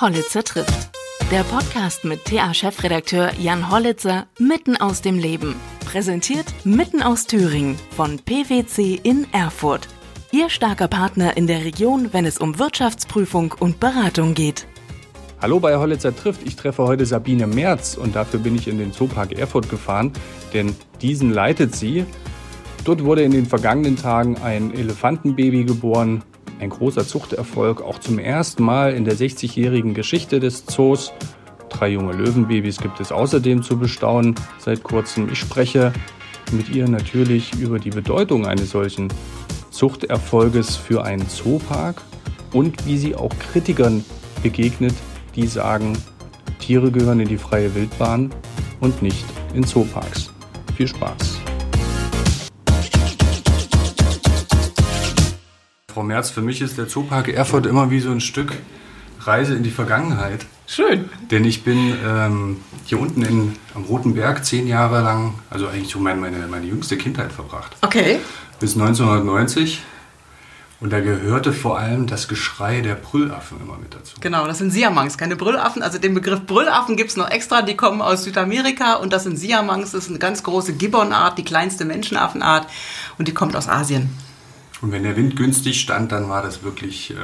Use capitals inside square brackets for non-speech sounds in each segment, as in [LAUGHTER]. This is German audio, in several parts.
Hollitzer trifft. Der Podcast mit TA-Chefredakteur Jan Hollitzer mitten aus dem Leben. Präsentiert mitten aus Thüringen von PwC in Erfurt. Ihr starker Partner in der Region, wenn es um Wirtschaftsprüfung und Beratung geht. Hallo bei Hollitzer trifft. Ich treffe heute Sabine Merz und dafür bin ich in den Zoopark Erfurt gefahren, denn diesen leitet sie. Dort wurde in den vergangenen Tagen ein Elefantenbaby geboren, ein großer Zuchterfolg, auch zum ersten Mal in der 60-jährigen Geschichte des Zoos. Drei junge Löwenbabys gibt es außerdem zu bestaunen seit kurzem. Ich spreche mit ihr natürlich über die Bedeutung eines solchen Zuchterfolges für einen Zoopark und wie sie auch Kritikern begegnet, die sagen, Tiere gehören in die freie Wildbahn und nicht in Zooparks. Viel Spaß! Frau Merz, für mich ist der Zoopark Erfurt immer wie so ein Stück Reise in die Vergangenheit. Schön. Denn ich bin ähm, hier unten in, am Roten Berg zehn Jahre lang, also eigentlich so meine, meine, meine jüngste Kindheit verbracht. Okay. Bis 1990. Und da gehörte vor allem das Geschrei der Brüllaffen immer mit dazu. Genau, das sind Siamangs, keine Brüllaffen. Also den Begriff Brüllaffen gibt es noch extra, die kommen aus Südamerika und das sind Siamangs, das ist eine ganz große Gibbonart, die kleinste Menschenaffenart und die kommt aus Asien. Und wenn der Wind günstig stand, dann war das wirklich äh,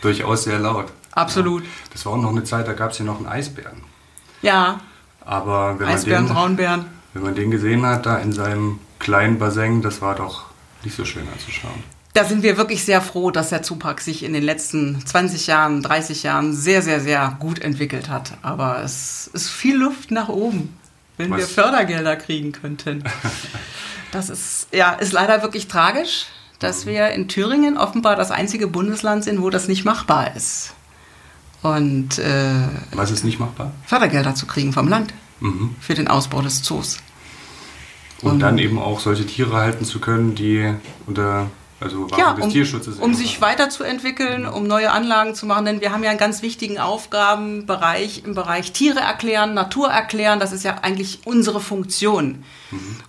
durchaus sehr laut. Absolut. Ja, das war auch noch eine Zeit, da gab es hier noch einen Eisbären. Ja. Aber wenn Eisbären, man, den, Braunbären. wenn man den gesehen hat, da in seinem kleinen Bassin, das war doch nicht so schön anzuschauen. Da sind wir wirklich sehr froh, dass der Zoopark sich in den letzten 20 Jahren, 30 Jahren sehr, sehr, sehr gut entwickelt hat. Aber es ist viel Luft nach oben, wenn Was? wir Fördergelder kriegen könnten. [LAUGHS] Das ist, ja, ist leider wirklich tragisch, dass wir in Thüringen offenbar das einzige Bundesland sind, wo das nicht machbar ist. Und äh, Was ist nicht machbar? Fördergelder zu kriegen vom Land Mhm. für den Ausbau des Zoos. Und, Und- dann eben auch solche Tiere halten zu können, die unter also Wahrung Ja, des um, Tierschutzes um sich weiterzuentwickeln, um neue Anlagen zu machen, denn wir haben ja einen ganz wichtigen Aufgabenbereich im Bereich Tiere erklären, Natur erklären. Das ist ja eigentlich unsere Funktion.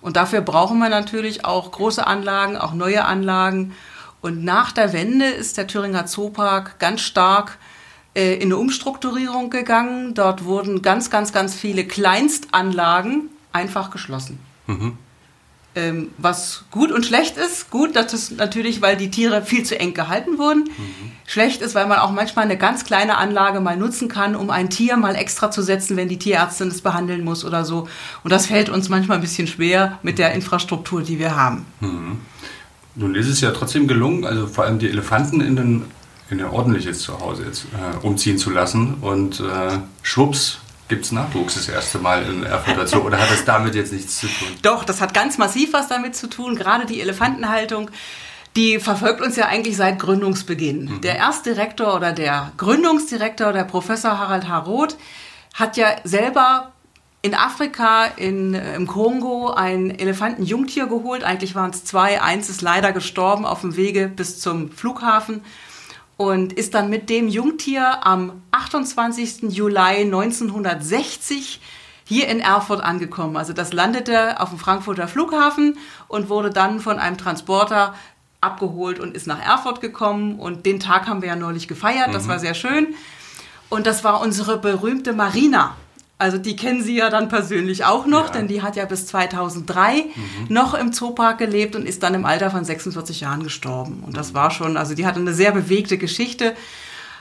Und dafür brauchen wir natürlich auch große Anlagen, auch neue Anlagen. Und nach der Wende ist der Thüringer Zoopark ganz stark äh, in eine Umstrukturierung gegangen. Dort wurden ganz, ganz, ganz viele Kleinstanlagen einfach geschlossen. Ähm, was gut und schlecht ist. Gut, das ist natürlich, weil die Tiere viel zu eng gehalten wurden. Schlecht ist, weil man auch manchmal eine ganz kleine Anlage mal nutzen kann, um ein Tier mal extra zu setzen, wenn die Tierärztin es behandeln muss oder so. Und das fällt uns manchmal ein bisschen schwer mit der Infrastruktur, die wir haben. Nun ist es ja trotzdem gelungen, also vor allem die Elefanten in, den, in ein ordentliches Zuhause jetzt äh, umziehen zu lassen. Und äh, schwupps gibt es Nachwuchs das erste Mal in Erfurt dazu. Oder hat das damit jetzt nichts zu tun? Doch, das hat ganz massiv was damit zu tun. Gerade die Elefantenhaltung, die verfolgt uns ja eigentlich seit Gründungsbeginn. Der Erstdirektor oder der Gründungsdirektor, der Professor Harald H. Roth, hat ja selber in Afrika, in, im Kongo, ein Elefantenjungtier geholt. Eigentlich waren es zwei. Eins ist leider gestorben auf dem Wege bis zum Flughafen und ist dann mit dem Jungtier am 28. Juli 1960 hier in Erfurt angekommen. Also das landete auf dem Frankfurter Flughafen und wurde dann von einem Transporter abgeholt und ist nach Erfurt gekommen. Und den Tag haben wir ja neulich gefeiert. Das war sehr schön. Und das war unsere berühmte Marina. Also die kennen Sie ja dann persönlich auch noch, Ja. denn die hat ja bis 2003 noch im Zoopark gelebt und ist dann im Alter von 46 Jahren gestorben. Und das war schon, also die hatte eine sehr bewegte Geschichte.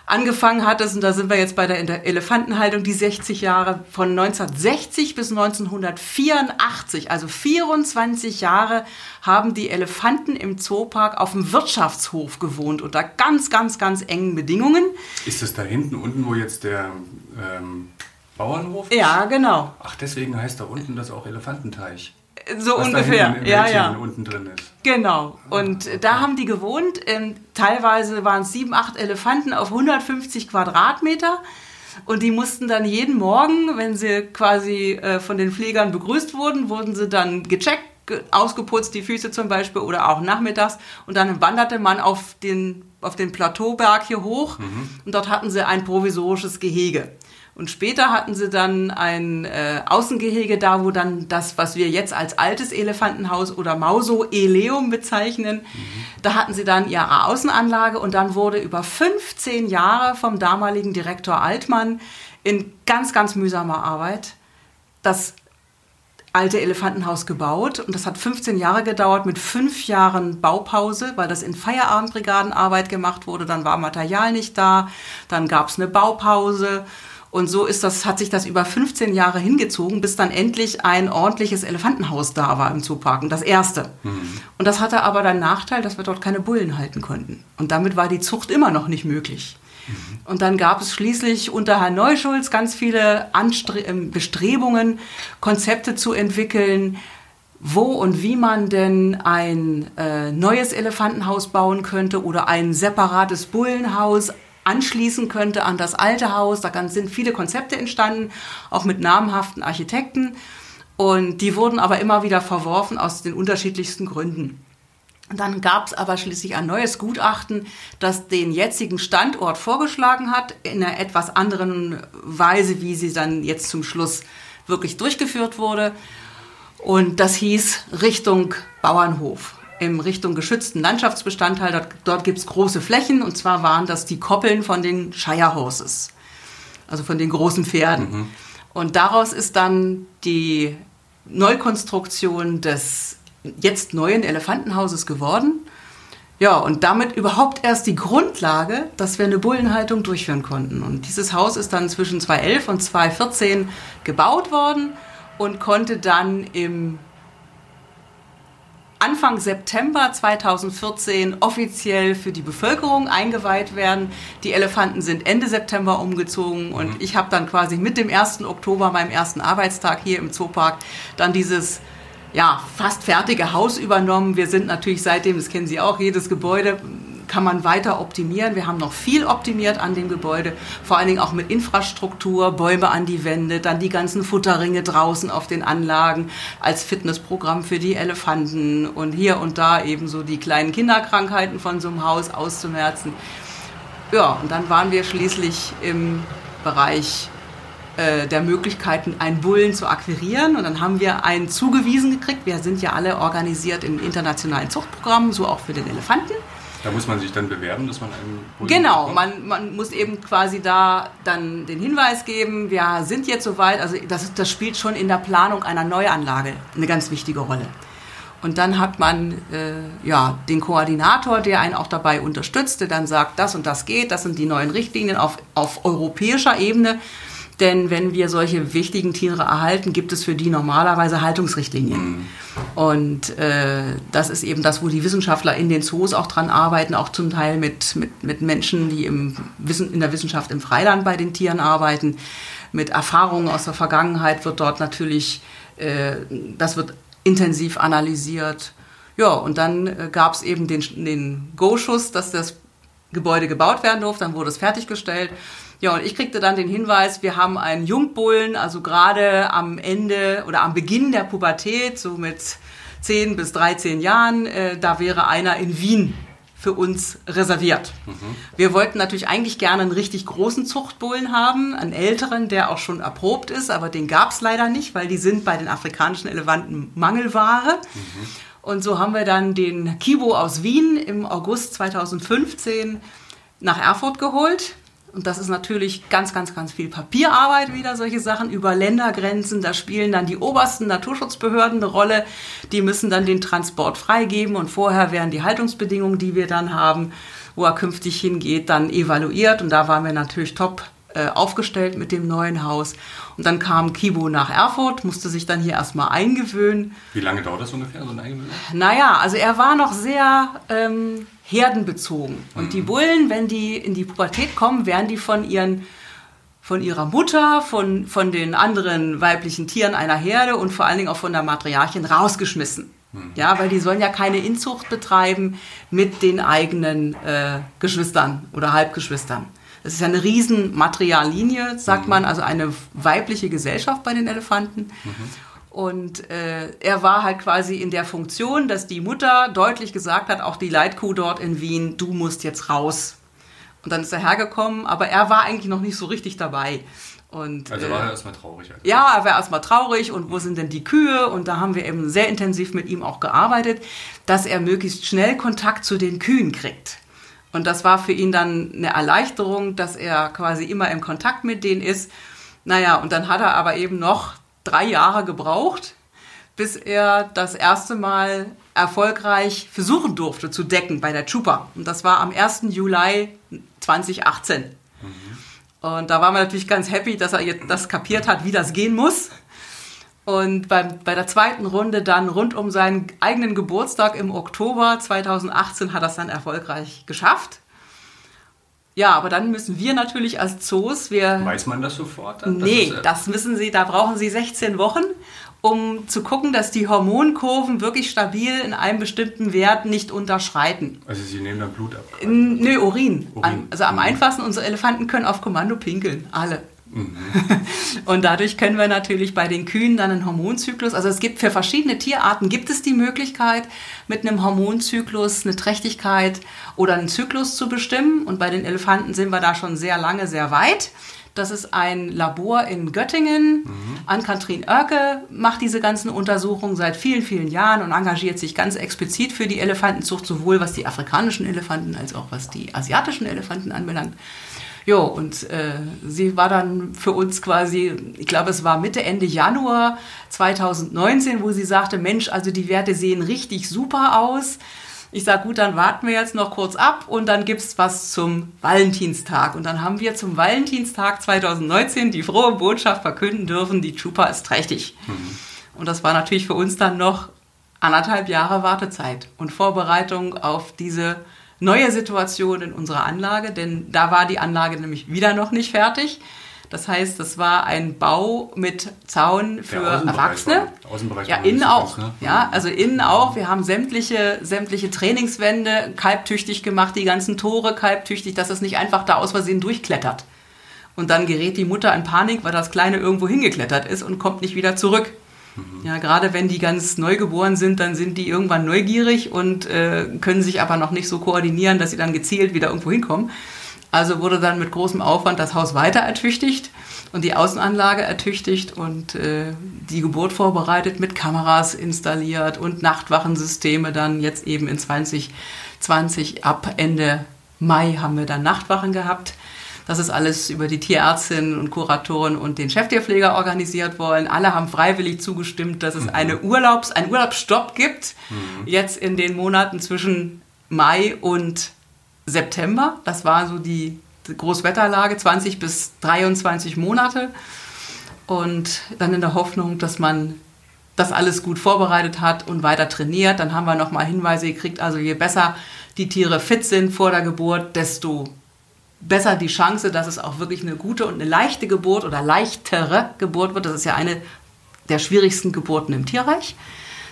Angefangen hat es, und da sind wir jetzt bei der Elefantenhaltung, die 60 Jahre von 1960 bis 1984, also 24 Jahre, haben die Elefanten im Zoopark auf dem Wirtschaftshof gewohnt, unter ganz, ganz, ganz engen Bedingungen. Ist das da hinten unten, wo jetzt der ähm, Bauernhof ist? Ja, genau. Ach, deswegen heißt da unten das auch Elefantenteich. So Was ungefähr. Ja, ja. unten drin ist. Genau. Und äh, da haben die gewohnt. Ähm, teilweise waren es sieben, acht Elefanten auf 150 Quadratmeter. Und die mussten dann jeden Morgen, wenn sie quasi äh, von den Pflegern begrüßt wurden, wurden sie dann gecheckt, ge- ausgeputzt, die Füße zum Beispiel oder auch nachmittags. Und dann wanderte man auf den, auf den Plateauberg hier hoch und dort hatten sie ein provisorisches Gehege. Und später hatten sie dann ein äh, Außengehege da, wo dann das, was wir jetzt als altes Elefantenhaus oder Mausoeleum bezeichnen, mhm. da hatten sie dann ihre Außenanlage und dann wurde über 15 Jahre vom damaligen Direktor Altmann in ganz, ganz mühsamer Arbeit das alte Elefantenhaus gebaut und das hat 15 Jahre gedauert mit fünf Jahren Baupause, weil das in Feierabendbrigadenarbeit gemacht wurde. Dann war Material nicht da, dann gab es eine Baupause und so ist das, hat sich das über 15 Jahre hingezogen, bis dann endlich ein ordentliches Elefantenhaus da war im Zoopark. Und das erste. Mhm. Und das hatte aber den Nachteil, dass wir dort keine Bullen halten konnten. Und damit war die Zucht immer noch nicht möglich. Mhm. Und dann gab es schließlich unter Herrn Neuschulz ganz viele Anstre ähm, Bestrebungen, Konzepte zu entwickeln, wo und wie man denn ein äh, neues Elefantenhaus bauen könnte oder ein separates Bullenhaus anschließen könnte an das alte Haus. Da sind viele Konzepte entstanden, auch mit namhaften Architekten. Und die wurden aber immer wieder verworfen aus den unterschiedlichsten Gründen. Dann gab es aber schließlich ein neues Gutachten, das den jetzigen Standort vorgeschlagen hat, in einer etwas anderen Weise, wie sie dann jetzt zum Schluss wirklich durchgeführt wurde. Und das hieß Richtung Bauernhof in Richtung geschützten Landschaftsbestandteil. Dort, dort gibt es große Flächen und zwar waren das die Koppeln von den Shire Horses, also von den großen Pferden. Mhm. Und daraus ist dann die Neukonstruktion des jetzt neuen Elefantenhauses geworden. Ja, und damit überhaupt erst die Grundlage, dass wir eine Bullenhaltung durchführen konnten. Und dieses Haus ist dann zwischen 2011 und 2014 gebaut worden und konnte dann im Anfang September 2014 offiziell für die Bevölkerung eingeweiht werden. Die Elefanten sind Ende September umgezogen und mhm. ich habe dann quasi mit dem 1. Oktober, meinem ersten Arbeitstag hier im Zoopark, dann dieses ja, fast fertige Haus übernommen. Wir sind natürlich seitdem, das kennen Sie auch, jedes Gebäude kann man weiter optimieren. Wir haben noch viel optimiert an dem Gebäude, vor allen Dingen auch mit Infrastruktur, Bäume an die Wände, dann die ganzen Futterringe draußen auf den Anlagen als Fitnessprogramm für die Elefanten und hier und da eben so die kleinen Kinderkrankheiten von so einem Haus auszumerzen. Ja, und dann waren wir schließlich im Bereich äh, der Möglichkeiten, einen Bullen zu akquirieren. Und dann haben wir einen zugewiesen gekriegt. Wir sind ja alle organisiert in internationalen Zuchtprogrammen, so auch für den Elefanten. Da muss man sich dann bewerben, dass man einen Bullen Genau, man, man muss eben quasi da dann den Hinweis geben, wir sind jetzt soweit, also das, das spielt schon in der Planung einer Neuanlage eine ganz wichtige Rolle. Und dann hat man äh, ja, den Koordinator, der einen auch dabei unterstützt, der dann sagt, das und das geht, das sind die neuen Richtlinien auf, auf europäischer Ebene. Denn wenn wir solche wichtigen Tiere erhalten, gibt es für die normalerweise Haltungsrichtlinien. Mhm. Und äh, das ist eben das, wo die Wissenschaftler in den Zoos auch dran arbeiten, auch zum Teil mit, mit, mit Menschen, die im Wissen, in der Wissenschaft im Freiland bei den Tieren arbeiten. Mit Erfahrungen aus der Vergangenheit wird dort natürlich, äh, das wird intensiv analysiert. Ja, und dann äh, gab es eben den, den Go-Schuss, dass das Gebäude gebaut werden durfte. Dann wurde es fertiggestellt. Ja, und ich kriegte dann den Hinweis, wir haben einen Jungbullen, also gerade am Ende oder am Beginn der Pubertät, so mit 10 bis 13 Jahren, äh, da wäre einer in Wien für uns reserviert. Mhm. Wir wollten natürlich eigentlich gerne einen richtig großen Zuchtbullen haben, einen älteren, der auch schon erprobt ist, aber den gab es leider nicht, weil die sind bei den afrikanischen Elefanten Mangelware. Mhm. Und so haben wir dann den Kibo aus Wien im August 2015 nach Erfurt geholt. Und das ist natürlich ganz, ganz, ganz viel Papierarbeit wieder, solche Sachen über Ländergrenzen. Da spielen dann die obersten Naturschutzbehörden eine Rolle. Die müssen dann den Transport freigeben und vorher werden die Haltungsbedingungen, die wir dann haben, wo er künftig hingeht, dann evaluiert. Und da waren wir natürlich top äh, aufgestellt mit dem neuen Haus. Und dann kam Kibo nach Erfurt, musste sich dann hier erstmal eingewöhnen. Wie lange dauert das ungefähr, so ein Eingewöhnen? Naja, also er war noch sehr ähm, herdenbezogen. Und mhm. die Bullen, wenn die in die Pubertät kommen, werden die von ihren von ihrer Mutter, von, von den anderen weiblichen Tieren einer Herde und vor allen Dingen auch von der Matriarchin rausgeschmissen. Mhm. Ja, weil die sollen ja keine Inzucht betreiben mit den eigenen äh, Geschwistern oder Halbgeschwistern. Das ist ja eine riesen Materiallinie, sagt mhm. man, also eine weibliche Gesellschaft bei den Elefanten. Mhm. Und äh, er war halt quasi in der Funktion, dass die Mutter deutlich gesagt hat, auch die Leitkuh dort in Wien, du musst jetzt raus. Und dann ist er hergekommen, aber er war eigentlich noch nicht so richtig dabei. Und, also war er erstmal traurig. Also. Ja, er war erstmal traurig und wo sind denn die Kühe? Und da haben wir eben sehr intensiv mit ihm auch gearbeitet, dass er möglichst schnell Kontakt zu den Kühen kriegt. Und das war für ihn dann eine Erleichterung, dass er quasi immer im Kontakt mit denen ist. Naja, und dann hat er aber eben noch drei Jahre gebraucht, bis er das erste Mal erfolgreich versuchen durfte zu decken bei der Chupa. Und das war am 1. Juli 2018. Mhm. Und da waren wir natürlich ganz happy, dass er jetzt das kapiert hat, wie das gehen muss. Und beim, bei der zweiten Runde dann rund um seinen eigenen Geburtstag im Oktober 2018 hat er es dann erfolgreich geschafft. Ja, aber dann müssen wir natürlich als Zoos, wir... Weiß man das sofort? Dann? Nee, das, das müssen Sie, da brauchen Sie 16 Wochen, um zu gucken, dass die Hormonkurven wirklich stabil in einem bestimmten Wert nicht unterschreiten. Also Sie nehmen dann Blut ab? Nö, Urin. Urin. Also am mhm. einfachsten, unsere Elefanten können auf Kommando pinkeln, alle. Mhm. [LAUGHS] Und dadurch können wir natürlich bei den Kühen dann einen Hormonzyklus, also es gibt für verschiedene Tierarten, gibt es die Möglichkeit, mit einem Hormonzyklus eine Trächtigkeit oder einen Zyklus zu bestimmen. Und bei den Elefanten sind wir da schon sehr lange, sehr weit. Das ist ein Labor in Göttingen. Mhm. Ann-Kathrin Oerke macht diese ganzen Untersuchungen seit vielen, vielen Jahren und engagiert sich ganz explizit für die Elefantenzucht, sowohl was die afrikanischen Elefanten als auch was die asiatischen Elefanten anbelangt. Jo, und äh, sie war dann für uns quasi, ich glaube, es war Mitte, Ende Januar 2019, wo sie sagte, Mensch, also die Werte sehen richtig super aus. Ich sage, gut, dann warten wir jetzt noch kurz ab und dann gibt es was zum Valentinstag. Und dann haben wir zum Valentinstag 2019 die frohe Botschaft verkünden dürfen, die Chupa ist trächtig. Mhm. Und das war natürlich für uns dann noch anderthalb Jahre Wartezeit und Vorbereitung auf diese neue Situation in unserer Anlage, denn da war die Anlage nämlich wieder noch nicht fertig. Das heißt, das war ein Bau mit Zaun für Erwachsene. War, Außenbereich ja, innen auch. Ne? Ja, also innen auch. Wir haben sämtliche, sämtliche Trainingswände kalbtüchtig gemacht, die ganzen Tore kalbtüchtig, dass es nicht einfach da aus Versehen durchklettert. Und dann gerät die Mutter in Panik, weil das Kleine irgendwo hingeklettert ist und kommt nicht wieder zurück. Mhm. Ja, gerade wenn die ganz neu geboren sind, dann sind die irgendwann neugierig und äh, können sich aber noch nicht so koordinieren, dass sie dann gezielt wieder irgendwo hinkommen. Also wurde dann mit großem Aufwand das Haus weiter ertüchtigt und die Außenanlage ertüchtigt und äh, die Geburt vorbereitet, mit Kameras installiert und Nachtwachensysteme dann jetzt eben in 2020 ab Ende Mai haben wir dann Nachtwachen gehabt. Das ist alles über die Tierärztin und Kuratoren und den Cheftierpfleger organisiert worden. Alle haben freiwillig zugestimmt, dass es mhm. eine Urlaubs-, einen Urlaubsstopp gibt. Mhm. Jetzt in den Monaten zwischen Mai und September. Das war so die Großwetterlage, 20 bis 23 Monate. Und dann in der Hoffnung, dass man das alles gut vorbereitet hat und weiter trainiert. Dann haben wir nochmal Hinweise gekriegt, also je besser die Tiere fit sind vor der Geburt, desto besser die Chance, dass es auch wirklich eine gute und eine leichte Geburt oder leichtere Geburt wird. Das ist ja eine der schwierigsten Geburten im Tierreich.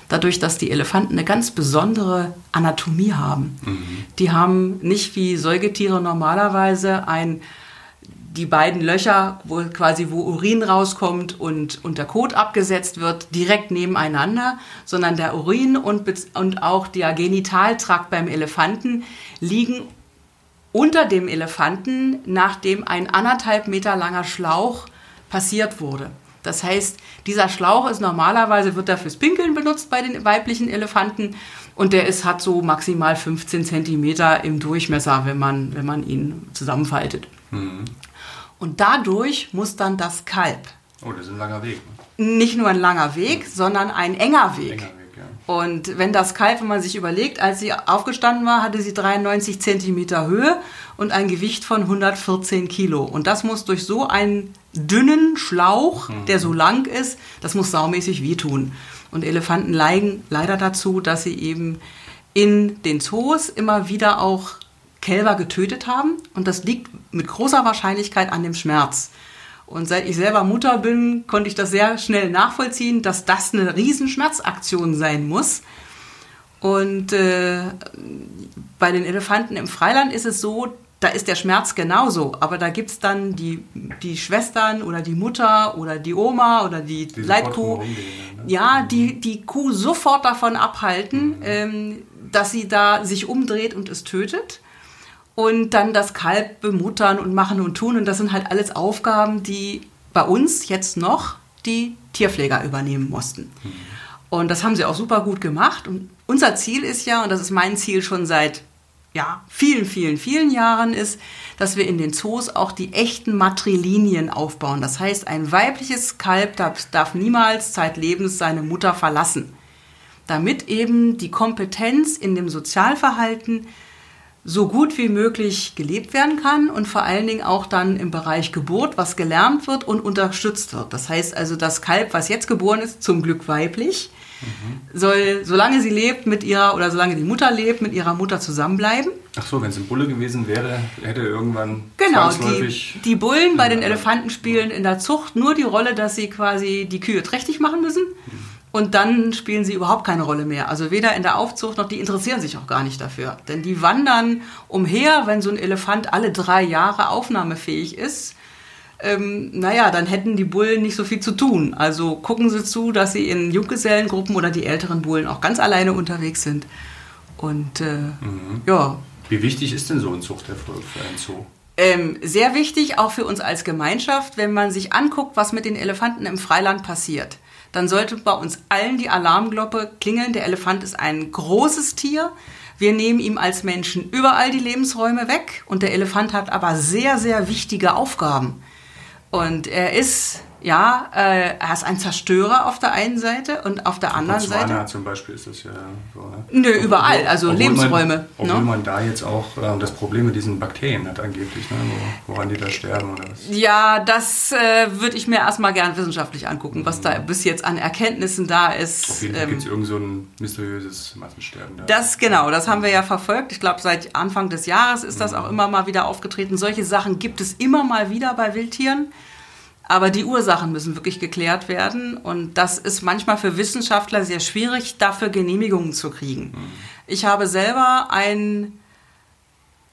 Dadurch, dass die Elefanten eine ganz besondere Anatomie haben. Mhm. Die haben nicht wie Säugetiere normalerweise ein die beiden Löcher, wo quasi wo Urin rauskommt und, und der Kot abgesetzt wird, direkt nebeneinander, sondern der Urin und, und auch der Genitaltrakt beim Elefanten liegen unter dem Elefanten, nachdem ein anderthalb Meter langer Schlauch passiert wurde. Das heißt, dieser Schlauch ist normalerweise, wird er fürs Pinkeln benutzt bei den weiblichen Elefanten und der ist, hat so maximal 15 Zentimeter im Durchmesser, wenn man, wenn man ihn zusammenfaltet. Mhm. Und dadurch muss dann das Kalb. Oh, das ist ein langer Weg. Ne? Nicht nur ein langer Weg, mhm. sondern ein enger Weg. Enger und wenn das Kalb, wenn man sich überlegt, als sie aufgestanden war, hatte sie 93 Zentimeter Höhe und ein Gewicht von 114 Kilo. Und das muss durch so einen dünnen Schlauch, mhm. der so lang ist, das muss saumäßig wehtun. Und Elefanten leiden leider dazu, dass sie eben in den Zoos immer wieder auch Kälber getötet haben. Und das liegt mit großer Wahrscheinlichkeit an dem Schmerz. Und seit ich selber Mutter bin, konnte ich das sehr schnell nachvollziehen, dass das eine Riesenschmerzaktion sein muss. Und äh, bei den Elefanten im Freiland ist es so, da ist der Schmerz genauso, aber da gibt es dann die, die Schwestern oder die Mutter oder die Oma oder die die Leitkuh, ne? ja, die die Kuh sofort davon abhalten, mhm. ähm, dass sie da sich umdreht und es tötet und dann das Kalb bemuttern und machen und tun. Und das sind halt alles Aufgaben, die bei uns jetzt noch die Tierpfleger übernehmen mussten. Und das haben sie auch super gut gemacht. Und unser Ziel ist ja, und das ist mein Ziel schon seit ja, vielen, vielen, vielen Jahren, ist, dass wir in den Zoos auch die echten Matrilinien aufbauen. Das heißt, ein weibliches Kalb darf, darf niemals zeitlebens seine Mutter verlassen, damit eben die Kompetenz in dem Sozialverhalten so gut wie möglich gelebt werden kann und vor allen Dingen auch dann im Bereich Geburt, was gelernt wird und unterstützt wird. Das heißt also, das Kalb, was jetzt geboren ist, zum Glück weiblich, mhm. soll, solange sie lebt mit ihrer oder solange die Mutter lebt, mit ihrer Mutter zusammenbleiben. Ach so, wenn es ein Bulle gewesen wäre, hätte irgendwann genau die, die Bullen bei den Elefanten spielen in der Zucht nur die Rolle, dass sie quasi die Kühe trächtig machen müssen. Mhm und dann spielen sie überhaupt keine Rolle mehr. Also weder in der Aufzucht noch die interessieren sich auch gar nicht dafür. Denn die wandern umher, wenn so ein Elefant alle drei Jahre aufnahmefähig ist. Ähm, naja, dann hätten die Bullen nicht so viel zu tun. Also gucken sie zu, dass sie in Junggesellengruppen oder die älteren Bullen auch ganz alleine unterwegs sind. Und äh, mhm. ja. Wie wichtig ist denn so ein Zuchterfolg für einen Zoo? Ähm, sehr wichtig, auch für uns als Gemeinschaft, wenn man sich anguckt, was mit den Elefanten im Freiland passiert dann sollte bei uns allen die Alarmglocke klingeln. Der Elefant ist ein großes Tier. Wir nehmen ihm als Menschen überall die Lebensräume weg und der Elefant hat aber sehr, sehr wichtige Aufgaben. Und er ist ja, äh, er ist ein Zerstörer auf der einen Seite und auf der anderen Botswana Seite. zum Beispiel ist das ja so. Ne? Nö, überall, also obwohl Lebensräume. Man, obwohl ne? man da jetzt auch äh, das Problem mit diesen Bakterien hat angeblich, ne? woran die da sterben oder was. Ja, das äh, würde ich mir erstmal gern wissenschaftlich angucken, was mhm. da bis jetzt an Erkenntnissen da ist. Auf jeden Fall ähm, gibt es irgend so ein mysteriöses Massensterben. Da. Das genau, das haben wir ja verfolgt. Ich glaube, seit Anfang des Jahres ist das mhm. auch immer mal wieder aufgetreten. Solche Sachen gibt es immer mal wieder bei Wildtieren. Aber die Ursachen müssen wirklich geklärt werden. Und das ist manchmal für Wissenschaftler sehr schwierig, dafür Genehmigungen zu kriegen. Mhm. Ich habe selber einen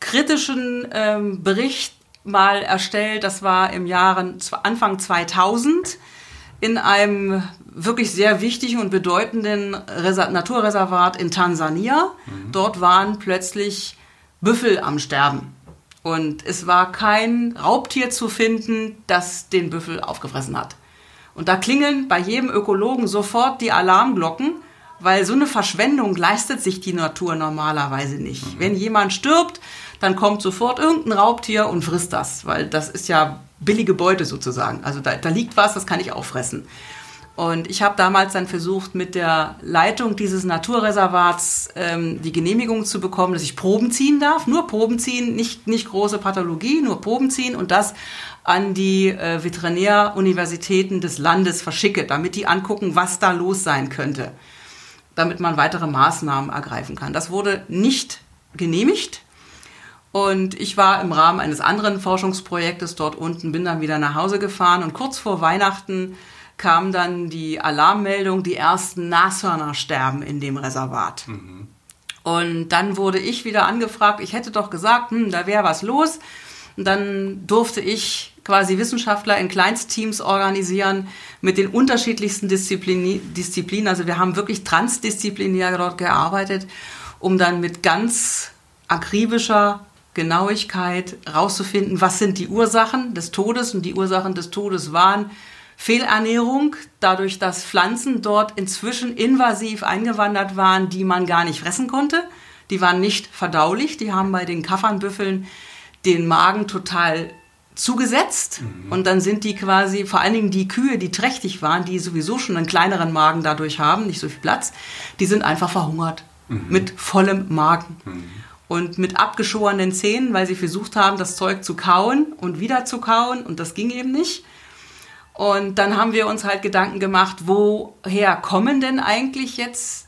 kritischen ähm, Bericht mal erstellt. Das war im Jahre Anfang 2000 in einem wirklich sehr wichtigen und bedeutenden Reser Naturreservat in Tansania. Mhm. Dort waren plötzlich Büffel am Sterben. Und es war kein Raubtier zu finden, das den Büffel aufgefressen hat. Und da klingeln bei jedem Ökologen sofort die Alarmglocken, weil so eine Verschwendung leistet sich die Natur normalerweise nicht. Mhm. Wenn jemand stirbt, dann kommt sofort irgendein Raubtier und frisst das, weil das ist ja billige Beute sozusagen. Also da, da liegt was, das kann ich auffressen. Und ich habe damals dann versucht, mit der Leitung dieses Naturreservats ähm, die Genehmigung zu bekommen, dass ich Proben ziehen darf. Nur Proben ziehen, nicht, nicht große Pathologie, nur Proben ziehen und das an die äh, Veterinäruniversitäten des Landes verschicke, damit die angucken, was da los sein könnte, damit man weitere Maßnahmen ergreifen kann. Das wurde nicht genehmigt. Und ich war im Rahmen eines anderen Forschungsprojektes dort unten, bin dann wieder nach Hause gefahren und kurz vor Weihnachten kam dann die Alarmmeldung, die ersten Nashörner sterben in dem Reservat. Mhm. Und dann wurde ich wieder angefragt, ich hätte doch gesagt, hm, da wäre was los. Und dann durfte ich quasi Wissenschaftler in Kleinstteams organisieren mit den unterschiedlichsten Disziplin Disziplinen. Also wir haben wirklich transdisziplinär dort gearbeitet, um dann mit ganz akribischer Genauigkeit rauszufinden, was sind die Ursachen des Todes. Und die Ursachen des Todes waren Fehlernährung, dadurch, dass Pflanzen dort inzwischen invasiv eingewandert waren, die man gar nicht fressen konnte. Die waren nicht verdaulich, die haben bei den Kaffernbüffeln den Magen total zugesetzt mhm. und dann sind die quasi, vor allen Dingen die Kühe, die trächtig waren, die sowieso schon einen kleineren Magen dadurch haben, nicht so viel Platz, die sind einfach verhungert mhm. mit vollem Magen. Mhm. Und mit abgeschorenen Zähnen, weil sie versucht haben, das Zeug zu kauen und wieder zu kauen und das ging eben nicht. Und dann haben wir uns halt Gedanken gemacht, woher kommen denn eigentlich jetzt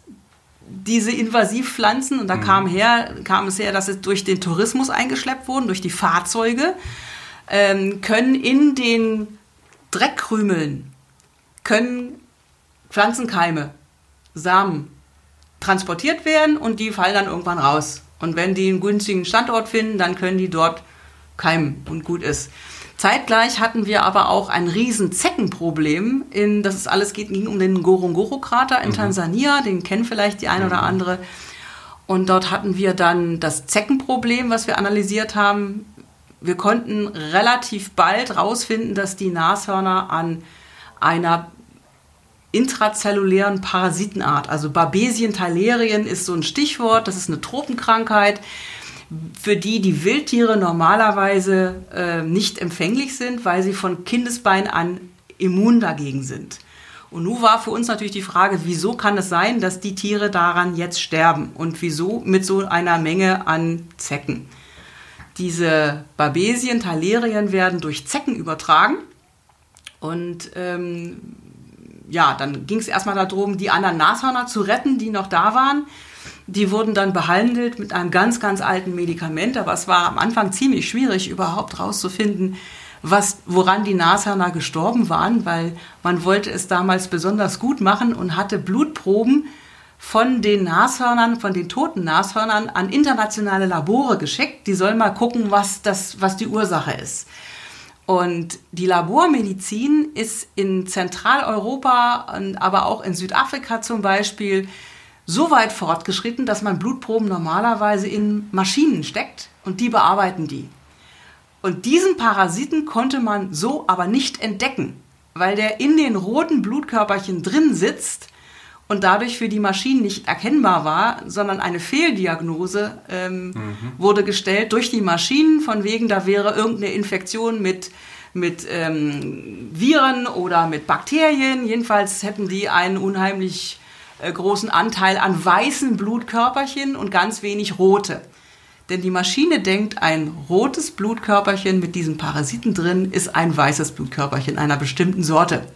diese Invasivpflanzen? Und da mhm. kam, her, kam es her, dass es durch den Tourismus eingeschleppt wurden, durch die Fahrzeuge, ähm, können in den Dreckkrümeln, können Pflanzenkeime, Samen transportiert werden und die fallen dann irgendwann raus. Und wenn die einen günstigen Standort finden, dann können die dort keimen und gut ist. Zeitgleich hatten wir aber auch ein riesen Zeckenproblem. In, das ist alles geht, ging um den Ngorongoro-Krater in mhm. Tansania, den kennen vielleicht die eine oder mhm. andere. Und dort hatten wir dann das Zeckenproblem, was wir analysiert haben. wir konnten relativ bald herausfinden, dass die Nashörner an einer intrazellulären Parasitenart, also Babesien thalerien ist so ein Stichwort, das ist eine Tropenkrankheit, für die die Wildtiere normalerweise äh, nicht empfänglich sind, weil sie von Kindesbein an immun dagegen sind. Und nun war für uns natürlich die Frage, wieso kann es sein, dass die Tiere daran jetzt sterben und wieso mit so einer Menge an Zecken. Diese Babesien, Thalerien werden durch Zecken übertragen und ähm, ja, dann ging es erstmal darum, die anderen Nashörner zu retten, die noch da waren. Die wurden dann behandelt mit einem ganz, ganz alten Medikament, aber es war am Anfang ziemlich schwierig, überhaupt rauszufinden, was, woran die Nashörner gestorben waren, weil man wollte es damals besonders gut machen und hatte Blutproben von den Nashörnern, von den toten Nashörnern an internationale Labore geschickt. Die sollen mal gucken, was, das, was die Ursache ist. Und die Labormedizin ist in Zentraleuropa, aber auch in Südafrika zum Beispiel, so weit fortgeschritten, dass man Blutproben normalerweise in Maschinen steckt und die bearbeiten die. Und diesen Parasiten konnte man so aber nicht entdecken, weil der in den roten Blutkörperchen drin sitzt und dadurch für die Maschinen nicht erkennbar war, sondern eine Fehldiagnose ähm, mhm. wurde gestellt durch die Maschinen, von wegen, da wäre irgendeine Infektion mit, mit ähm, Viren oder mit Bakterien. Jedenfalls hätten die einen unheimlich großen Anteil an weißen Blutkörperchen und ganz wenig rote. Denn die Maschine denkt, ein rotes Blutkörperchen mit diesen Parasiten drin ist ein weißes Blutkörperchen einer bestimmten Sorte.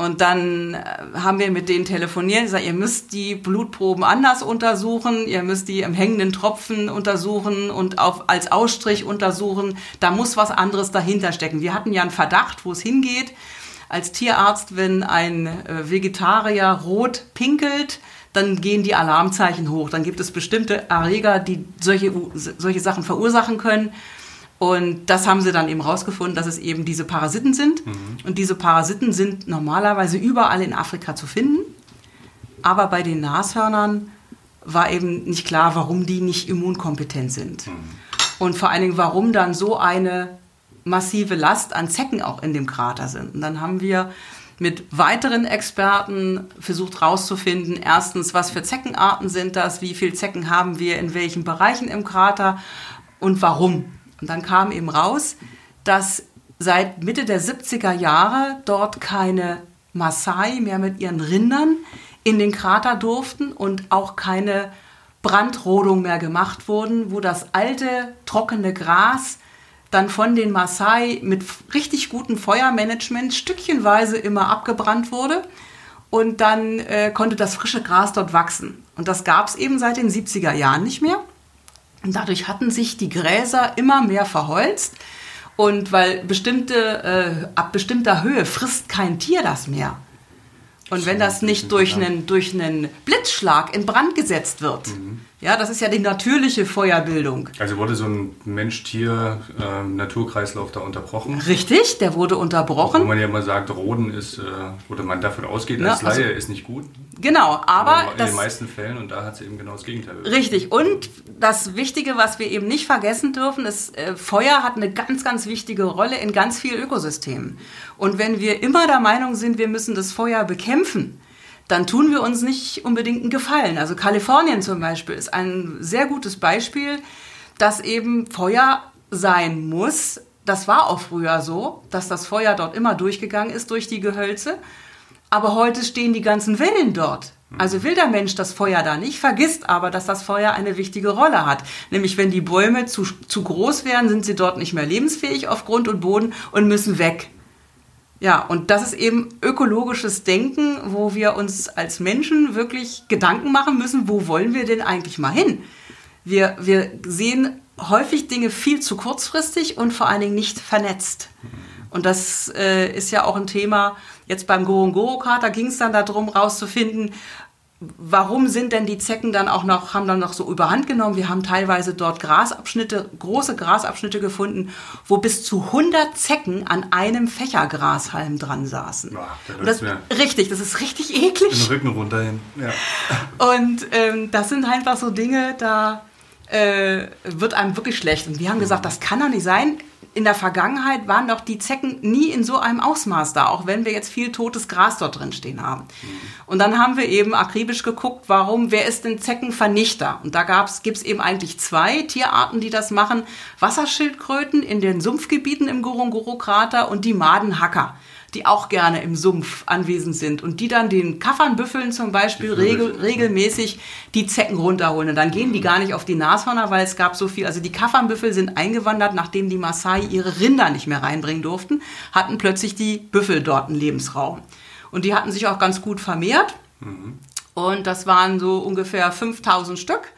Und dann äh, haben wir mit denen telefoniert, gesagt, ihr müsst die Blutproben anders untersuchen, ihr müsst die im hängenden Tropfen untersuchen und auf, als Ausstrich untersuchen. Da muss was anderes dahinter stecken. Wir hatten ja einen Verdacht, wo es hingeht. Als Tierarzt, wenn ein äh, Vegetarier rot pinkelt, dann gehen die Alarmzeichen hoch. Dann gibt es bestimmte Erreger, die solche, solche Sachen verursachen können. Und das haben sie dann eben rausgefunden, dass es eben diese Parasiten sind. Mhm. Und diese Parasiten sind normalerweise überall in Afrika zu finden. Aber bei den Nashörnern war eben nicht klar, warum die nicht immunkompetent sind. Mhm. Und vor allen Dingen, warum dann so eine massive Last an Zecken auch in dem Krater sind. Und dann haben wir mit weiteren Experten versucht herauszufinden, erstens, was für Zeckenarten sind das, wie viele Zecken haben wir in welchen Bereichen im Krater und warum. Und dann kam eben raus, dass seit Mitte der 70er Jahre dort keine Maasai mehr mit ihren Rindern in den Krater durften und auch keine Brandrodung mehr gemacht wurden, wo das alte trockene Gras dann von den Maasai mit richtig gutem Feuermanagement stückchenweise immer abgebrannt wurde. Und dann äh, konnte das frische Gras dort wachsen. Und das gab es eben seit den 70er Jahren nicht mehr. Und dadurch hatten sich die Gräser immer mehr verholzt. Und weil bestimmte, äh, ab bestimmter Höhe frisst kein Tier das mehr. Und wenn das nicht durch einen, durch einen Blitzschlag in Brand gesetzt wird, mhm. Ja, das ist ja die natürliche Feuerbildung. Also wurde so ein Mensch-Tier-Naturkreislauf ähm, da unterbrochen? Richtig, der wurde unterbrochen. Wo man ja immer sagt, Roden ist, äh, oder man davon ausgeht, Na, als Laie also, ist nicht gut. Genau, aber. In den meisten Fällen, und da hat es eben genau das Gegenteil. Richtig, und das Wichtige, was wir eben nicht vergessen dürfen, ist, äh, Feuer hat eine ganz, ganz wichtige Rolle in ganz vielen Ökosystemen. Und wenn wir immer der Meinung sind, wir müssen das Feuer bekämpfen, dann tun wir uns nicht unbedingt einen Gefallen. Also Kalifornien zum Beispiel ist ein sehr gutes Beispiel, dass eben Feuer sein muss. Das war auch früher so, dass das Feuer dort immer durchgegangen ist durch die Gehölze. Aber heute stehen die ganzen Wellen dort. Also will der Mensch das Feuer da nicht, vergisst aber, dass das Feuer eine wichtige Rolle hat. Nämlich wenn die Bäume zu, zu groß werden, sind sie dort nicht mehr lebensfähig auf Grund und Boden und müssen weg. Ja, und das ist eben ökologisches Denken, wo wir uns als Menschen wirklich Gedanken machen müssen, wo wollen wir denn eigentlich mal hin? Wir, wir sehen häufig Dinge viel zu kurzfristig und vor allen Dingen nicht vernetzt. Und das äh, ist ja auch ein Thema, jetzt beim Gorongoro-Kater ging es dann darum, rauszufinden, warum sind denn die Zecken dann auch noch, haben dann noch so überhand genommen? Wir haben teilweise dort Grasabschnitte, große Grasabschnitte gefunden, wo bis zu 100 Zecken an einem Fächergrashalm dran saßen. Boah, das, richtig, das ist richtig eklig. Den Rücken runterhin, ja. [LAUGHS] Und ähm, das sind einfach so Dinge, da äh, wird einem wirklich schlecht. Und wir haben gesagt, das kann doch nicht sein. In der Vergangenheit waren doch die Zecken nie in so einem Ausmaß da, auch wenn wir jetzt viel totes Gras dort drin stehen haben. Und dann haben wir eben akribisch geguckt, warum, wer ist denn Zeckenvernichter? Und da gibt es eben eigentlich zwei Tierarten, die das machen. Wasserschildkröten in den Sumpfgebieten im Gorongoro-Krater und die Madenhacker die auch gerne im Sumpf anwesend sind und die dann den Kaffernbüffeln zum Beispiel regel, regelmäßig die Zecken runterholen. Und dann gehen die gar nicht auf die Nashörner, weil es gab so viel. Also die Kaffernbüffel sind eingewandert, nachdem die Maasai ihre Rinder nicht mehr reinbringen durften, hatten plötzlich die Büffel dort einen Lebensraum. Und die hatten sich auch ganz gut vermehrt. Mhm. Und das waren so ungefähr 5000 Stück.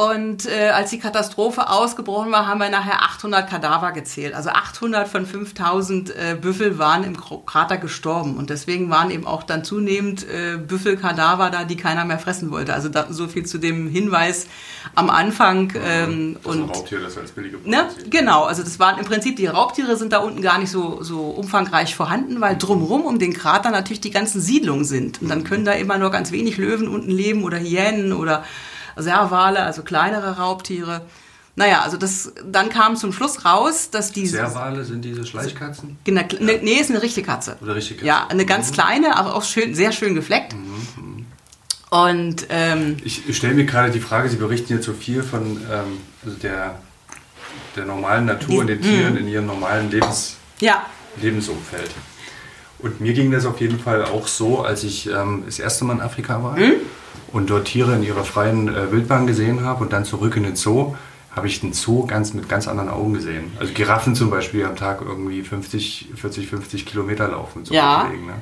Und äh, als die Katastrophe ausgebrochen war, haben wir nachher 800 Kadaver gezählt. Also 800 von 5000 äh, Büffel waren im Krater gestorben. Und deswegen waren eben auch dann zunehmend äh, Büffelkadaver da, die keiner mehr fressen wollte. Also da, so viel zu dem Hinweis am Anfang. Ähm, das und Raubtiere, das als billige ne? Genau, also das waren im Prinzip, die Raubtiere sind da unten gar nicht so, so umfangreich vorhanden, weil drumherum um den Krater natürlich die ganzen Siedlungen sind. Und dann können da immer nur ganz wenig Löwen unten leben oder Hyänen oder Serwale, also kleinere Raubtiere. Naja, also das, dann kam zum Schluss raus, dass die... Serwale sind diese Schleichkatzen? Genau, ne, nee, ist eine richtige Katze. Oder richtige Katze. Ja, eine ganz mhm. kleine, aber auch schön, sehr schön gefleckt. Mhm. mhm. Und ähm, ich stelle mir gerade die Frage, Sie berichten jetzt so viel von ähm, also der, der normalen Natur die, und den Tieren mh. in ihrem normalen Lebens, ja. Lebensumfeld. Und mir ging das auf jeden Fall auch so, als ich ähm, das erste Mal in Afrika war. Mhm und dort Tiere in ihrer freien äh, Wildbahn gesehen habe und dann zurück in den Zoo, habe ich den Zoo ganz mit ganz anderen Augen gesehen. Also Giraffen zum Beispiel am Tag irgendwie 50, 40, 50 Kilometer laufen. So ja. Bewegen, ne?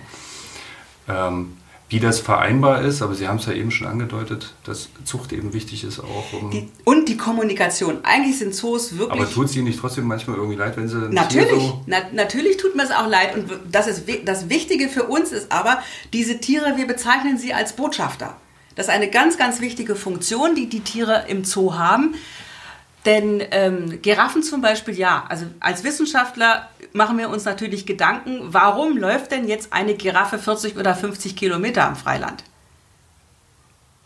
ähm, wie das vereinbar ist, aber Sie haben es ja eben schon angedeutet, dass Zucht eben wichtig ist auch. Um die, und die Kommunikation. Eigentlich sind Zoos wirklich. Aber tut es Ihnen nicht trotzdem manchmal irgendwie leid, wenn Sie. Natürlich, so na, natürlich tut mir es auch leid. Und das, ist, das Wichtige für uns ist aber, diese Tiere, wir bezeichnen sie als Botschafter. Das ist eine ganz, ganz wichtige Funktion, die die Tiere im Zoo haben. Denn ähm, Giraffen zum Beispiel, ja, also als Wissenschaftler machen wir uns natürlich Gedanken, warum läuft denn jetzt eine Giraffe 40 oder 50 Kilometer im Freiland?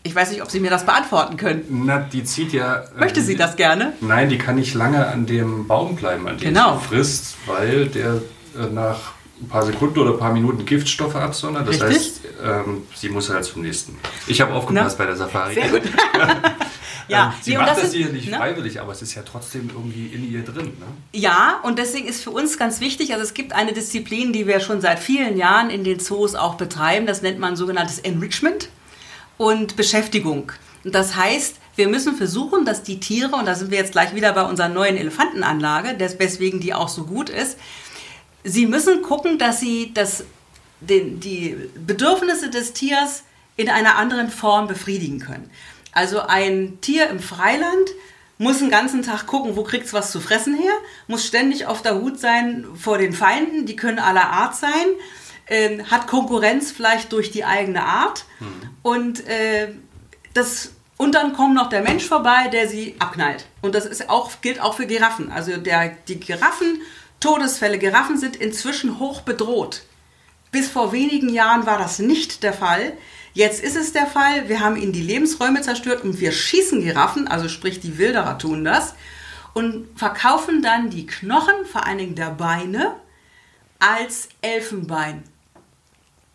Ich weiß nicht, ob Sie mir das beantworten können. Na, die zieht ja. Möchte sie das gerne? Nein, die kann nicht lange an dem Baum bleiben, an dem genau. sie frisst, weil der äh, nach ein paar Sekunden oder ein paar Minuten Giftstoffe absondern. Das Richtig? heißt, ähm, sie muss halt zum nächsten. Ich habe aufgepasst Na? bei der Safari. Sehr gut. [LAUGHS] ja, ähm, sie nee, macht das, das hier nicht ne? freiwillig, aber es ist ja trotzdem irgendwie in ihr drin. Ne? Ja, und deswegen ist für uns ganz wichtig, also es gibt eine Disziplin, die wir schon seit vielen Jahren in den Zoos auch betreiben, das nennt man sogenanntes Enrichment und Beschäftigung. Und das heißt, wir müssen versuchen, dass die Tiere, und da sind wir jetzt gleich wieder bei unserer neuen Elefantenanlage, weswegen die auch so gut ist, Sie müssen gucken, dass Sie das, den, die Bedürfnisse des Tiers in einer anderen Form befriedigen können. Also ein Tier im Freiland muss den ganzen Tag gucken, wo kriegt es was zu fressen her, muss ständig auf der Hut sein vor den Feinden, die können aller Art sein, äh, hat Konkurrenz vielleicht durch die eigene Art mhm. und äh, das und dann kommt noch der Mensch vorbei, der sie abknallt. Und das ist auch, gilt auch für Giraffen. Also der, die Giraffen Todesfälle. Giraffen sind inzwischen hoch bedroht. Bis vor wenigen Jahren war das nicht der Fall. Jetzt ist es der Fall. Wir haben ihnen die Lebensräume zerstört und wir schießen Giraffen, also sprich die Wilderer tun das, und verkaufen dann die Knochen, vor allen Dingen der Beine, als Elfenbein.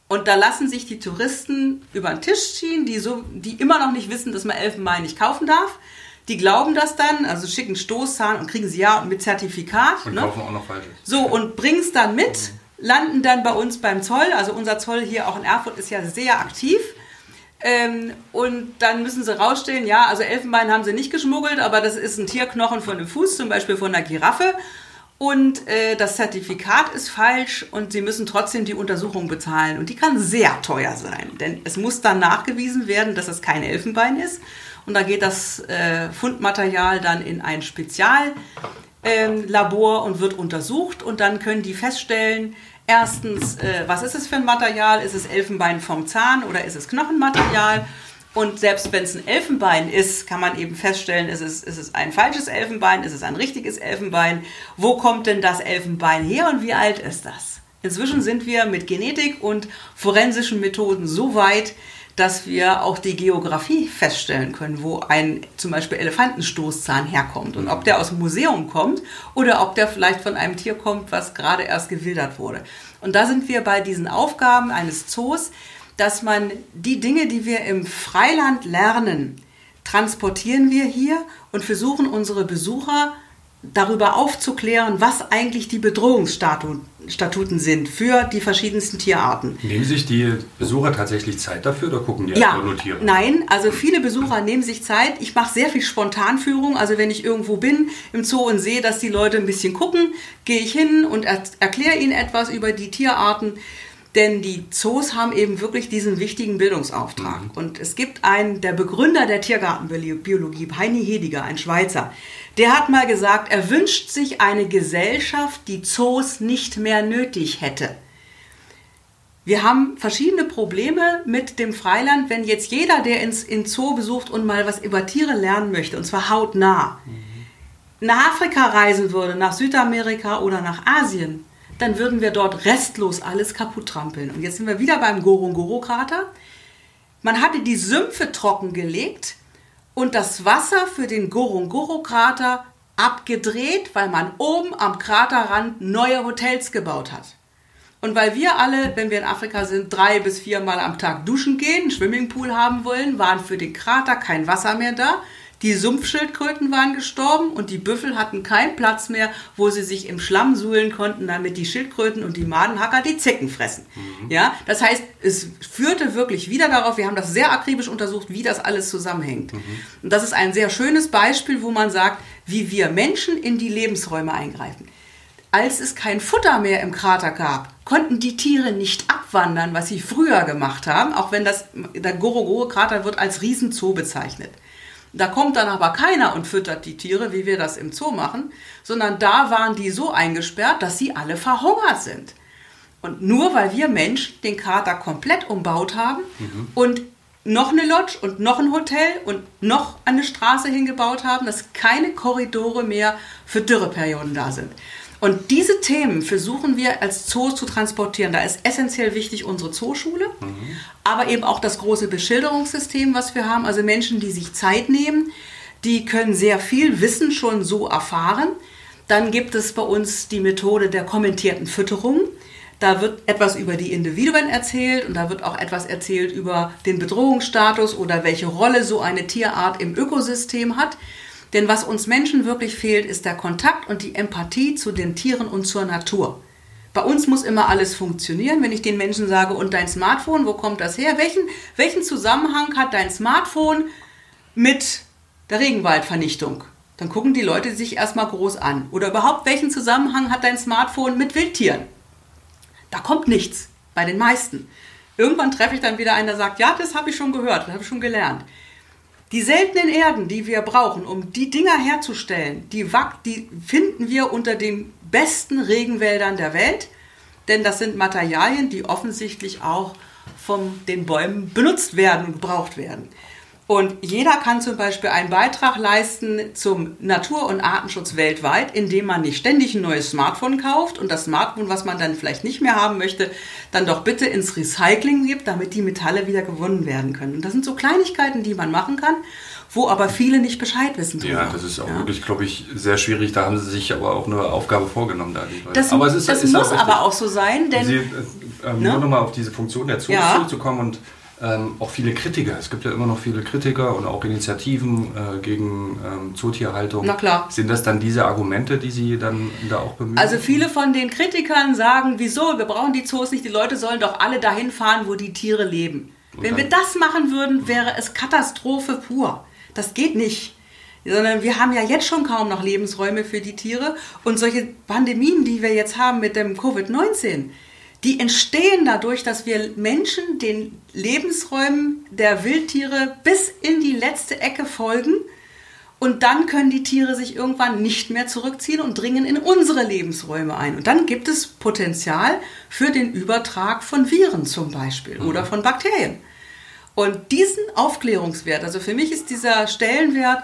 Und da lassen sich die Touristen über den Tisch ziehen, die, so, die immer noch nicht wissen, dass man Elfenbein nicht kaufen darf. Die glauben das dann, also schicken Stoßzahn und kriegen sie ja mit Zertifikat. Und ne? kaufen auch noch falsches. So, und bringen es dann mit, mhm. landen dann bei uns beim Zoll. Also unser Zoll hier auch in Erfurt ist ja sehr aktiv. Ähm, und dann müssen sie rausstellen, ja, also Elfenbein haben sie nicht geschmuggelt, aber das ist ein Tierknochen von einem Fuß, zum Beispiel von einer Giraffe. Und äh, das Zertifikat ist falsch und sie müssen trotzdem die Untersuchung bezahlen. Und die kann sehr teuer sein, denn es muss dann nachgewiesen werden, dass es kein Elfenbein ist. Und da geht das äh, Fundmaterial dann in ein Speziallabor ähm, und wird untersucht. Und dann können die feststellen, erstens, äh, was ist es für ein Material? Ist es Elfenbein vom Zahn oder ist es Knochenmaterial? Und selbst wenn es ein Elfenbein ist, kann man eben feststellen, ist es, ist es ein falsches Elfenbein, ist es ein richtiges Elfenbein? Wo kommt denn das Elfenbein her und wie alt ist das? Inzwischen sind wir mit Genetik und forensischen Methoden so weit, dass wir auch die Geografie feststellen können, wo ein zum Beispiel Elefantenstoßzahn herkommt und ob der aus dem Museum kommt oder ob der vielleicht von einem Tier kommt, was gerade erst gewildert wurde. Und da sind wir bei diesen Aufgaben eines Zoos, dass man die Dinge, die wir im Freiland lernen, transportieren wir hier und versuchen unsere Besucher darüber aufzuklären, was eigentlich die Bedrohungsstatuten sind für die verschiedensten Tierarten. Nehmen sich die Besucher tatsächlich Zeit dafür oder gucken die ja, einfach nur Tiere? Nein, also viele Besucher nehmen sich Zeit. Ich mache sehr viel Spontanführung. Also wenn ich irgendwo bin im Zoo und sehe, dass die Leute ein bisschen gucken, gehe ich hin und er erkläre ihnen etwas über die Tierarten. Denn die Zoos haben eben wirklich diesen wichtigen Bildungsauftrag. Mhm. Und es gibt einen, der Begründer der Tiergartenbiologie, Heini Hediger, ein Schweizer, der hat mal gesagt, er wünscht sich eine Gesellschaft, die Zoos nicht mehr nötig hätte. Wir haben verschiedene Probleme mit dem Freiland, wenn jetzt jeder, der ins in Zoo besucht und mal was über Tiere lernen möchte, und zwar hautnah, mhm. nach Afrika reisen würde, nach Südamerika oder nach Asien, dann würden wir dort restlos alles kaputt trampeln. Und jetzt sind wir wieder beim Gorongoro-Krater. Man hatte die Sümpfe trockengelegt und das Wasser für den Gorongoro-Krater abgedreht, weil man oben am Kraterrand neue Hotels gebaut hat. Und weil wir alle, wenn wir in Afrika sind, drei bis viermal am Tag duschen gehen, einen Swimmingpool haben wollen, waren für den Krater kein Wasser mehr da. Die Sumpfschildkröten waren gestorben und die Büffel hatten keinen Platz mehr, wo sie sich im Schlamm suhlen konnten, damit die Schildkröten und die Madenhacker die Zecken fressen. Mhm. Ja, das heißt, es führte wirklich wieder darauf, wir haben das sehr akribisch untersucht, wie das alles zusammenhängt. Mhm. Und das ist ein sehr schönes Beispiel, wo man sagt, wie wir Menschen in die Lebensräume eingreifen. Als es kein Futter mehr im Krater gab, konnten die Tiere nicht abwandern, was sie früher gemacht haben, auch wenn das, der Gorogoro-Krater wird als Riesenzoo bezeichnet. Da kommt dann aber keiner und füttert die Tiere, wie wir das im Zoo machen, sondern da waren die so eingesperrt, dass sie alle verhungert sind. Und nur weil wir Menschen den Krater komplett umbaut haben mhm. und noch eine Lodge und noch ein Hotel und noch eine Straße hingebaut haben, dass keine Korridore mehr für Dürreperioden da sind. Und diese Themen versuchen wir als Zoo zu transportieren. Da ist essentiell wichtig unsere Zooschule, mhm. aber eben auch das große Beschilderungssystem, was wir haben. Also Menschen, die sich Zeit nehmen, die können sehr viel Wissen schon so erfahren. Dann gibt es bei uns die Methode der kommentierten Fütterung. Da wird etwas über die Individuen erzählt und da wird auch etwas erzählt über den Bedrohungsstatus oder welche Rolle so eine Tierart im Ökosystem hat. Denn was uns Menschen wirklich fehlt, ist der Kontakt und die Empathie zu den Tieren und zur Natur. Bei uns muss immer alles funktionieren. Wenn ich den Menschen sage, und dein Smartphone, wo kommt das her? Welchen, welchen Zusammenhang hat dein Smartphone mit der Regenwaldvernichtung? Dann gucken die Leute sich erstmal groß an. Oder überhaupt, welchen Zusammenhang hat dein Smartphone mit Wildtieren? Da kommt nichts, bei den meisten. Irgendwann treffe ich dann wieder einen, der sagt, ja, das habe ich schon gehört, das habe ich schon gelernt. Die seltenen Erden, die wir brauchen, um die Dinger herzustellen, die, die finden wir unter den besten Regenwäldern der Welt, denn das sind Materialien, die offensichtlich auch von den Bäumen benutzt werden und gebraucht werden. Und jeder kann zum Beispiel einen Beitrag leisten zum Natur- und Artenschutz weltweit, indem man nicht ständig ein neues Smartphone kauft und das Smartphone, was man dann vielleicht nicht mehr haben möchte, dann doch bitte ins Recycling gibt, damit die Metalle wieder gewonnen werden können. Und das sind so Kleinigkeiten, die man machen kann, wo aber viele nicht Bescheid wissen. Drüber. Ja, das ist auch ja. wirklich, glaube ich, sehr schwierig. Da haben sie sich aber auch eine Aufgabe vorgenommen. Da, das, aber es ist, das ist muss aber auch so sein, denn... Sie, äh, äh, ne? Nur nochmal auf diese Funktion der Zoos ja. zurückzukommen und ähm, auch viele Kritiker. Es gibt ja immer noch viele Kritiker und auch Initiativen äh, gegen ähm, Zootierhaltung. Na klar. Sind das dann diese Argumente, die Sie dann da auch bemühen? Also viele von den Kritikern sagen, wieso, wir brauchen die Zoos nicht, die Leute sollen doch alle dahin fahren, wo die Tiere leben. Und Wenn wir das machen würden, wäre es Katastrophe pur. Das geht nicht sondern wir haben ja jetzt schon kaum noch Lebensräume für die Tiere und solche Pandemien, die wir jetzt haben mit dem Covid-19, die entstehen dadurch, dass wir Menschen den Lebensräumen der Wildtiere bis in die letzte Ecke folgen und dann können die Tiere sich irgendwann nicht mehr zurückziehen und dringen in unsere Lebensräume ein. Und dann gibt es Potenzial für den Übertrag von Viren zum Beispiel mhm. oder von Bakterien. Und diesen Aufklärungswert, also für mich ist dieser Stellenwert,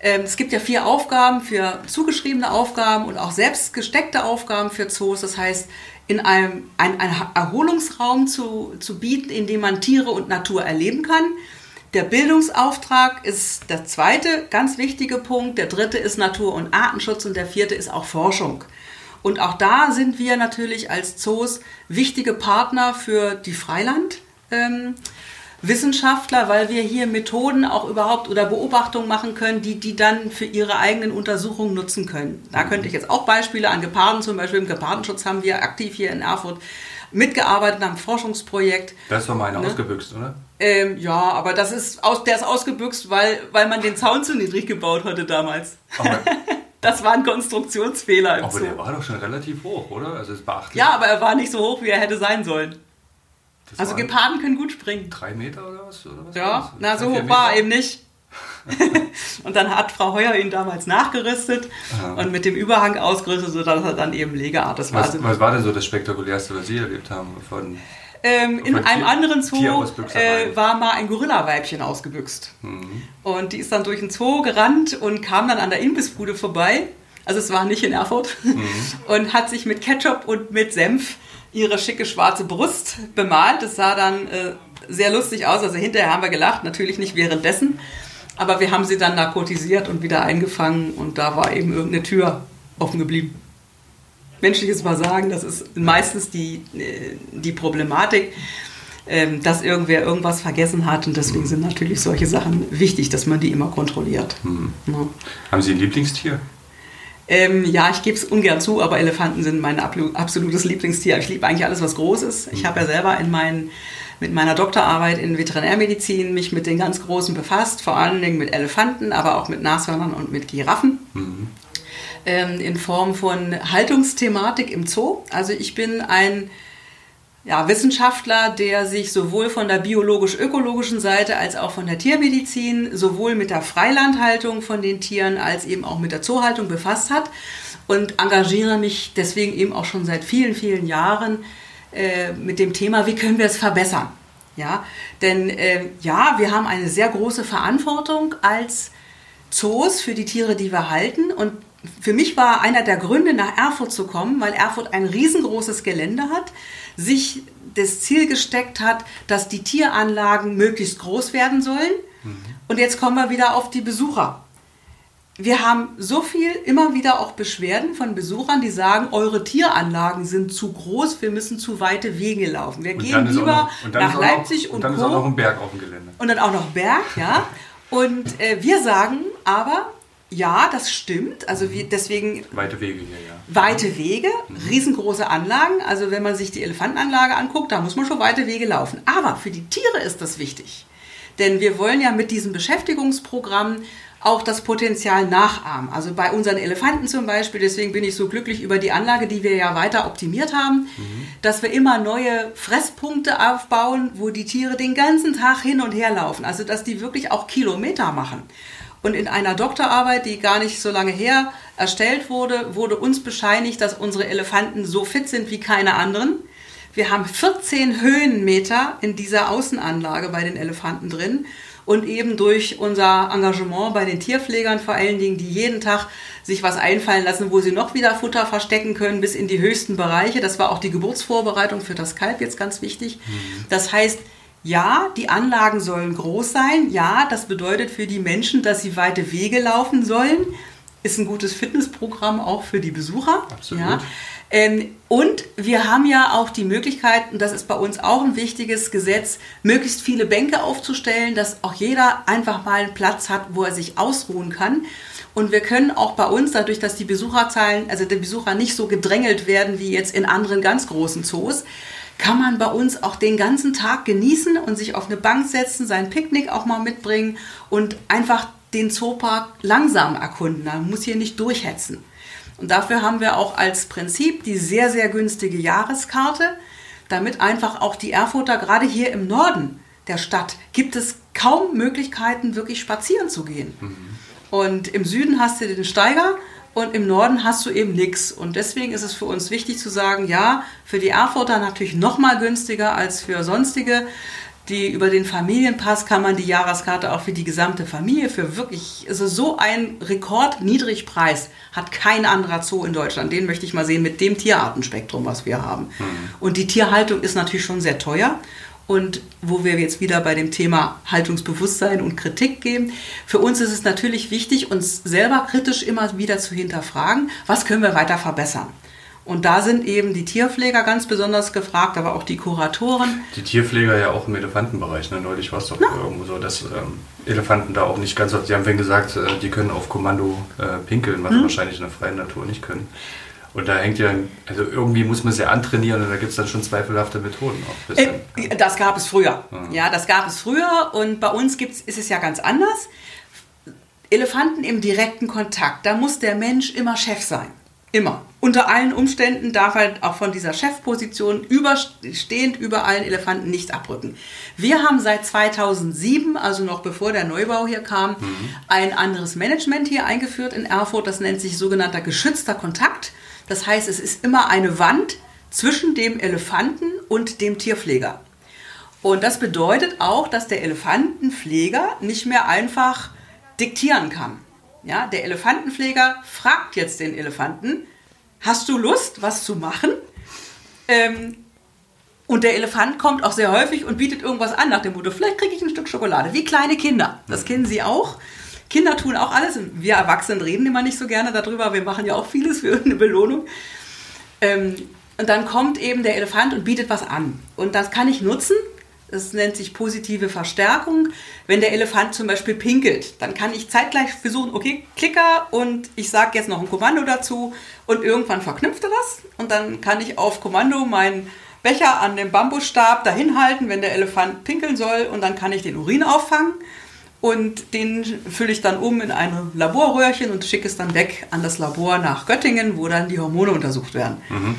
ähm, es gibt ja vier Aufgaben für zugeschriebene Aufgaben und auch selbst gesteckte Aufgaben für Zoos. Das heißt, in einem ein, ein Erholungsraum zu, zu bieten, in dem man Tiere und Natur erleben kann. Der Bildungsauftrag ist der zweite ganz wichtige Punkt. Der dritte ist Natur- und Artenschutz und der vierte ist auch Forschung. Und auch da sind wir natürlich als Zoos wichtige Partner für die Freiland. Ähm, Wissenschaftler, weil wir hier Methoden auch überhaupt oder Beobachtungen machen können, die die dann für ihre eigenen Untersuchungen nutzen können. Da könnte ich jetzt auch Beispiele an Geparden, zum Beispiel im Gepardenschutz haben wir aktiv hier in Erfurt mitgearbeitet am Forschungsprojekt. Das ist doch mal eine ne? ausgebüxt, oder? Ähm, ja, aber das ist aus, der ist ausgebüxt, weil, weil man den Zaun zu niedrig gebaut hatte damals. Aber [LAUGHS] das war ein Konstruktionsfehler Aber Zoo. der war doch schon relativ hoch, oder? Also ist beachtlich. Ja, aber er war nicht so hoch, wie er hätte sein sollen. Das also Geparden können gut springen. Drei Meter oder was? Oder was ja, na so hoch war er eben nicht. [LAUGHS] und dann hat Frau Heuer ihn damals nachgerüstet Aha. und mit dem Überhang ausgerüstet, sodass er dann eben Legeart ist. Was, was war denn so das Spektakulärste, was Sie erlebt haben? Von, ähm, in einem Tier, anderen Zoo äh, war mal ein Gorillaweibchen ausgebüxt. Mhm. Und die ist dann durch den Zoo gerannt und kam dann an der Imbissbude vorbei. Also es war nicht in Erfurt. Mhm. [LAUGHS] Und hat sich mit Ketchup und mit Senf ihre schicke schwarze Brust bemalt. Das sah dann äh, sehr lustig aus. Also hinterher haben wir gelacht, natürlich nicht währenddessen. Aber wir haben sie dann narkotisiert und wieder eingefangen und da war eben irgendeine Tür offen geblieben. Menschliches Versagen, das ist meistens die, äh, die Problematik, ähm, dass irgendwer irgendwas vergessen hat und deswegen sind natürlich solche Sachen wichtig, dass man die immer kontrolliert. Hm. Ja. Haben Sie ein Lieblingstier? Ähm, ja, ich gebe es ungern zu, aber Elefanten sind mein absolutes Lieblingstier. Ich liebe eigentlich alles, was groß ist. Ich habe ja selber in meinen, mit meiner Doktorarbeit in Veterinärmedizin mich mit den ganz Großen befasst, vor allen Dingen mit Elefanten, aber auch mit Nashörnern und mit Giraffen. Mhm. Ähm, in Form von Haltungsthematik im Zoo. Also ich bin ein ja, Wissenschaftler, der sich sowohl von der biologisch-ökologischen Seite als auch von der Tiermedizin, sowohl mit der Freilandhaltung von den Tieren als eben auch mit der Zoohaltung befasst hat und engagiere mich deswegen eben auch schon seit vielen, vielen Jahren äh, mit dem Thema, wie können wir es verbessern. Ja, denn äh, ja, wir haben eine sehr große Verantwortung als Zoos für die Tiere, die wir halten und für mich war einer der Gründe, nach Erfurt zu kommen, weil Erfurt ein riesengroßes Gelände hat, sich das Ziel gesteckt hat, dass die Tieranlagen möglichst groß werden sollen. Mhm. Und jetzt kommen wir wieder auf die Besucher. Wir haben so viel, immer wieder auch Beschwerden von Besuchern, die sagen, eure Tieranlagen sind zu groß, wir müssen zu weite Wege laufen. Wir und gehen lieber noch, nach Leipzig noch, und, und dann Co. ist auch noch ein Berg auf dem Gelände. Und dann auch noch Berg, ja. [LAUGHS] Und äh, wir sagen aber, ja, das stimmt. Also wir, deswegen. Weite Wege hier, ja. Weite Wege, mhm. riesengroße Anlagen. Also wenn man sich die Elefantenanlage anguckt, da muss man schon weite Wege laufen. Aber für die Tiere ist das wichtig. Denn wir wollen ja mit diesem Beschäftigungsprogramm auch das Potenzial nachahmen. Also bei unseren Elefanten zum Beispiel, deswegen bin ich so glücklich über die Anlage, die wir ja weiter optimiert haben, mhm. dass wir immer neue Fresspunkte aufbauen, wo die Tiere den ganzen Tag hin und her laufen. Also dass die wirklich auch Kilometer machen. Und in einer Doktorarbeit, die gar nicht so lange her erstellt wurde, wurde uns bescheinigt, dass unsere Elefanten so fit sind wie keine anderen. Wir haben 14 Höhenmeter in dieser Außenanlage bei den Elefanten drin. Und eben durch unser Engagement bei den Tierpflegern vor allen Dingen, die jeden Tag sich was einfallen lassen, wo sie noch wieder Futter verstecken können bis in die höchsten Bereiche. Das war auch die Geburtsvorbereitung für das Kalb jetzt ganz wichtig. Mhm. Das heißt, ja, die Anlagen sollen groß sein. Ja, das bedeutet für die Menschen, dass sie weite Wege laufen sollen. Ist ein gutes Fitnessprogramm auch für die Besucher. Absolut. Ja. Ähm, und wir haben ja auch die Möglichkeit, und das ist bei uns auch ein wichtiges Gesetz, möglichst viele Bänke aufzustellen, dass auch jeder einfach mal einen Platz hat, wo er sich ausruhen kann. Und wir können auch bei uns, dadurch, dass die Besucherzahlen, also die Besucher nicht so gedrängelt werden wie jetzt in anderen ganz großen Zoos, kann man bei uns auch den ganzen Tag genießen und sich auf eine Bank setzen, sein Picknick auch mal mitbringen und einfach den Zoopark langsam erkunden. Man muss hier nicht durchhetzen. Und dafür haben wir auch als Prinzip die sehr, sehr günstige Jahreskarte, damit einfach auch die Erfurter, gerade hier im Norden der Stadt, gibt es kaum Möglichkeiten, wirklich spazieren zu gehen. Mhm. Und im Süden hast du den Steiger und im Norden hast du eben nichts. Und deswegen ist es für uns wichtig zu sagen, ja, für die Erfurter natürlich noch mal günstiger als für sonstige. Die, über den Familienpass kann man die Jahreskarte auch für die gesamte Familie für wirklich, also so ein Rekordniedrigpreis hat kein anderer Zoo in Deutschland. Den möchte ich mal sehen mit dem Tierartenspektrum, was wir haben. Mhm. Und die Tierhaltung ist natürlich schon sehr teuer. Und wo wir jetzt wieder bei dem Thema Haltungsbewusstsein und Kritik gehen. Für uns ist es natürlich wichtig, uns selber kritisch immer wieder zu hinterfragen, was können wir weiter verbessern. Und da sind eben die Tierpfleger ganz besonders gefragt, aber auch die Kuratoren. Die Tierpfleger ja auch im Elefantenbereich. Ne? Neulich war es doch Na? irgendwo so, dass ähm, Elefanten da auch nicht ganz, sie haben vorhin gesagt, äh, die können auf Kommando äh, pinkeln, was hm. wahrscheinlich in der freien Natur nicht können. Und da hängt ja, also irgendwie muss man sie antrainieren und da gibt es dann schon zweifelhafte Methoden auch. Äh, das gab es früher. Ja. ja, das gab es früher und bei uns gibt's, ist es ja ganz anders. Elefanten im direkten Kontakt, da muss der Mensch immer Chef sein. Immer. Unter allen Umständen darf er auch von dieser Chefposition überstehend über allen Elefanten nicht abrücken. Wir haben seit 2007, also noch bevor der Neubau hier kam, mhm. ein anderes Management hier eingeführt in Erfurt. Das nennt sich sogenannter geschützter Kontakt. Das heißt, es ist immer eine Wand zwischen dem Elefanten und dem Tierpfleger. Und das bedeutet auch, dass der Elefantenpfleger nicht mehr einfach diktieren kann. Ja, der Elefantenpfleger fragt jetzt den Elefanten, hast du Lust, was zu machen? Ähm, und der Elefant kommt auch sehr häufig und bietet irgendwas an nach dem Motto, vielleicht kriege ich ein Stück Schokolade, wie kleine Kinder. Das kennen Sie auch. Kinder tun auch alles. Wir Erwachsenen reden immer nicht so gerne darüber. Wir machen ja auch vieles für eine Belohnung. Ähm, und dann kommt eben der Elefant und bietet was an. Und das kann ich nutzen, das nennt sich positive Verstärkung. Wenn der Elefant zum Beispiel pinkelt, dann kann ich zeitgleich versuchen, okay, Klicker und ich sage jetzt noch ein Kommando dazu und irgendwann verknüpft er das und dann kann ich auf Kommando meinen Becher an dem Bambusstab dahin halten, wenn der Elefant pinkeln soll und dann kann ich den Urin auffangen und den fülle ich dann um in ein Laborröhrchen und schicke es dann weg an das Labor nach Göttingen, wo dann die Hormone untersucht werden. Mhm.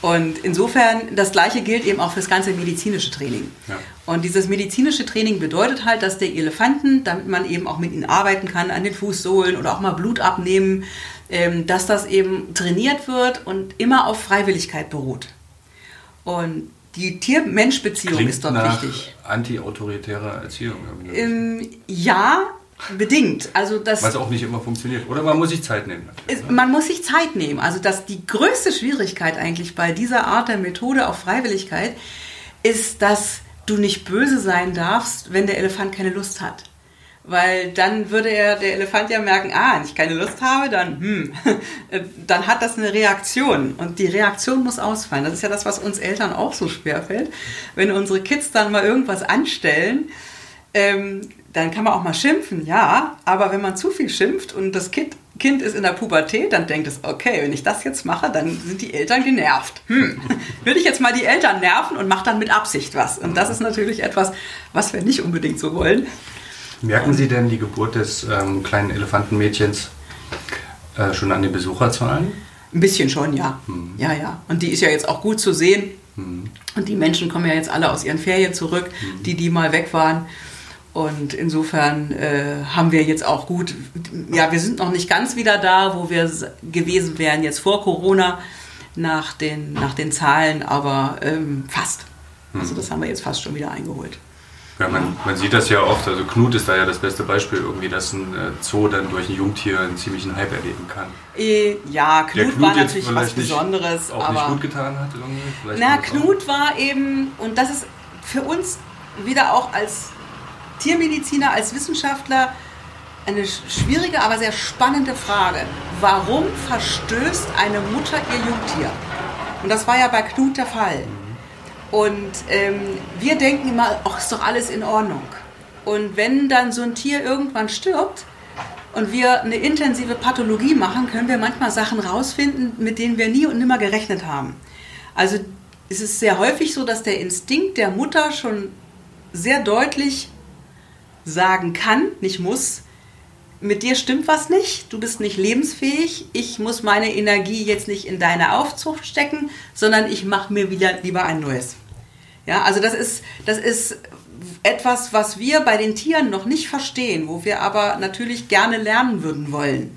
Und insofern, das Gleiche gilt eben auch für das ganze medizinische Training. Ja. Und dieses medizinische Training bedeutet halt, dass der Elefanten, damit man eben auch mit ihnen arbeiten kann, an den Fußsohlen oder auch mal Blut abnehmen, ähm, dass das eben trainiert wird und immer auf Freiwilligkeit beruht. Und die Tier-Mensch-Beziehung ist dort wichtig. Anti-autoritäre Erziehung. Ähm, ja, Bedingt. Also das, Was auch nicht immer funktioniert. Oder man muss sich Zeit nehmen. Ist, man muss sich Zeit nehmen. Also dass die größte Schwierigkeit eigentlich bei dieser Art der Methode auf Freiwilligkeit ist, dass du nicht böse sein darfst, wenn der Elefant keine Lust hat. Weil dann würde er, der Elefant ja merken, ah, wenn ich keine Lust habe, dann, hm, [LAUGHS] dann hat das eine Reaktion. Und die Reaktion muss ausfallen. Das ist ja das, was uns Eltern auch so schwer fällt. Wenn unsere Kids dann mal irgendwas anstellen, ähm, dann kann man auch mal schimpfen, ja, aber wenn man zu viel schimpft und das Kind, kind ist in der Pubertät, dann denkt es, okay, wenn ich das jetzt mache, dann sind die Eltern genervt. Hm, [LAUGHS] will ich jetzt mal die Eltern nerven und mache dann mit Absicht was. Und das ist natürlich etwas, was wir nicht unbedingt so wollen. Merken Sie denn die Geburt des ähm, kleinen Elefantenmädchens äh, schon an den Besucherzahlen? Ein bisschen schon, ja. Hm. Ja, ja. Und die ist ja jetzt auch gut zu sehen. Hm. Und die Menschen kommen ja jetzt alle aus ihren Ferien zurück, hm. die, die mal weg waren. Und insofern äh, haben wir jetzt auch gut, ja, wir sind noch nicht ganz wieder da, wo wir gewesen wären jetzt vor Corona nach den, nach den Zahlen, aber ähm, fast. Also hm. das haben wir jetzt fast schon wieder eingeholt. Ja, man, man, sieht das ja oft, also Knut ist da ja das beste Beispiel irgendwie, dass ein äh, Zoo dann durch ein Jungtier einen ziemlichen Hype erleben kann. Äh, ja, Knut, Knut war natürlich was Besonderes. Auch aber nicht gut getan hat irgendwie. na, Knut war eben, und das ist für uns wieder auch als Tiermediziner, als Wissenschaftler eine schwierige, aber sehr spannende Frage. Warum verstößt eine Mutter ihr Jungtier? Und das war ja bei Knut der Fall. Und ähm, wir denken immer, ach, ist doch alles in Ordnung. Und wenn dann so ein Tier irgendwann stirbt und wir eine intensive Pathologie machen, können wir manchmal Sachen rausfinden, mit denen wir nie und nimmer gerechnet haben. Also es ist sehr häufig so, dass der Instinkt der Mutter schon sehr deutlich sagen kann, nicht muss, mit dir stimmt was nicht, du bist nicht lebensfähig, ich muss meine Energie jetzt nicht in deine Aufzucht stecken, sondern ich mache mir wieder lieber ein neues. Ja, also das ist, das ist etwas, was wir bei den Tieren noch nicht verstehen, wo wir aber natürlich gerne lernen würden wollen.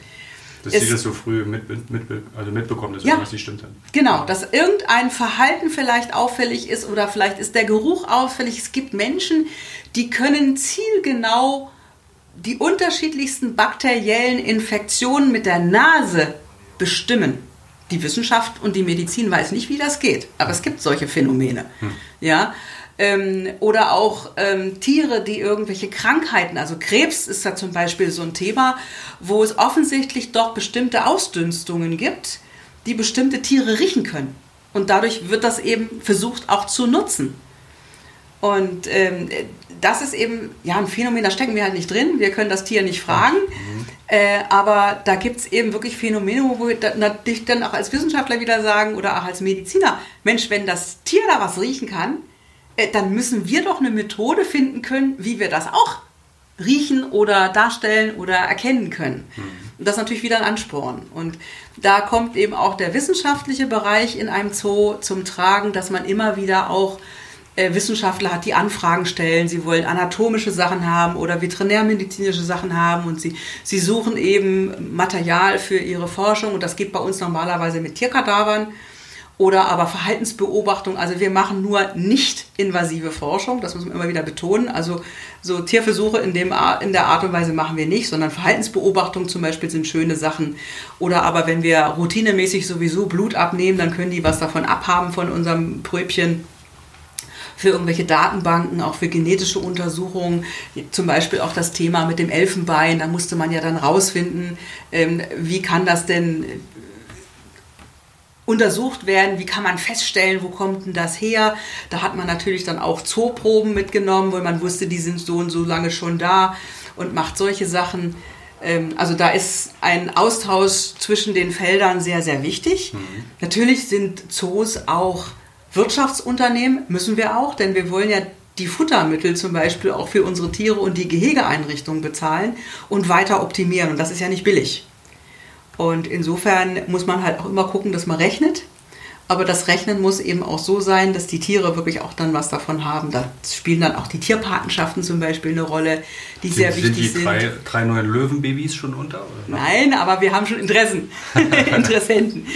dass sie das so früh mit, mit, mit, also mitbekommen, dass ja, irgendwas nicht stimmt. Genau, dass irgendein Verhalten vielleicht auffällig ist oder vielleicht ist der Geruch auffällig. Es gibt Menschen, die können zielgenau die unterschiedlichsten bakteriellen Infektionen mit der Nase bestimmen. Die Wissenschaft und die Medizin weiß nicht, wie das geht, aber es gibt solche Phänomene. Hm. Ja, ähm, oder auch ähm, Tiere, die irgendwelche Krankheiten, also Krebs ist da zum Beispiel so ein Thema, wo es offensichtlich doch bestimmte Ausdünstungen gibt, die bestimmte Tiere riechen können. Und dadurch wird das eben versucht auch zu nutzen. Und ähm, das ist eben ja ein Phänomen, da stecken wir halt nicht drin. Wir können das Tier nicht fragen. Mhm. Äh, aber da gibt es eben wirklich Phänomene, wo wir natürlich dann auch als Wissenschaftler wieder sagen oder auch als Mediziner, Mensch, wenn das Tier da was riechen kann, äh, dann müssen wir doch eine Methode finden können, wie wir das auch riechen oder darstellen oder erkennen können. Mhm. Und das ist natürlich wieder ein Ansporn. Und da kommt eben auch der wissenschaftliche Bereich in einem Zoo zum Tragen, dass man immer wieder auch Wissenschaftler hat, die Anfragen stellen, sie wollen anatomische Sachen haben oder veterinärmedizinische Sachen haben und sie, sie suchen eben Material für ihre Forschung und das geht bei uns normalerweise mit Tierkadavern oder aber Verhaltensbeobachtung. Also wir machen nur nicht invasive Forschung, das muss man immer wieder betonen. Also so Tierversuche in, dem, in der Art und Weise machen wir nicht, sondern Verhaltensbeobachtung zum Beispiel sind schöne Sachen. Oder aber wenn wir routinemäßig sowieso Blut abnehmen, dann können die was davon abhaben von unserem Pröbchen für irgendwelche Datenbanken, auch für genetische Untersuchungen, zum Beispiel auch das Thema mit dem Elfenbein, da musste man ja dann rausfinden, ähm, wie kann das denn untersucht werden, wie kann man feststellen, wo kommt denn das her. Da hat man natürlich dann auch Zooproben mitgenommen, weil man wusste, die sind so und so lange schon da und macht solche Sachen. Ähm, also da ist ein Austausch zwischen den Feldern sehr, sehr wichtig. Mhm. Natürlich sind Zoos auch Wirtschaftsunternehmen, müssen wir auch, denn wir wollen ja die Futtermittel zum Beispiel auch für unsere Tiere und die Gehegeeinrichtungen bezahlen und weiter optimieren. Und das ist ja nicht billig. Und insofern muss man halt auch immer gucken, dass man rechnet. Aber das Rechnen muss eben auch so sein, dass die Tiere wirklich auch dann was davon haben. Da spielen dann auch die Tierpatenschaften zum Beispiel eine Rolle, die sind, sehr wichtig sind. Sind die drei, drei neuen Löwenbabys schon unter? Nein, aber wir haben schon Interessen, [LAUGHS] Interessenten.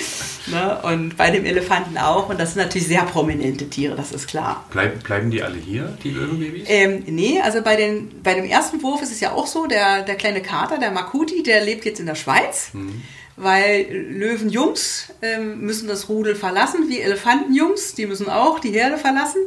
Ne? Und bei dem Elefanten auch. Und das sind natürlich sehr prominente Tiere, das ist klar. Bleib, bleiben die alle hier, die Löwenbabys? Ähm, nee, also bei, den, bei dem ersten Wurf ist es ja auch so, der, der kleine Kater, der Makuti, der lebt jetzt in der Schweiz. Mhm weil Löwenjungs ähm, müssen das Rudel verlassen, wie Elefantenjungs, die müssen auch die Herde verlassen.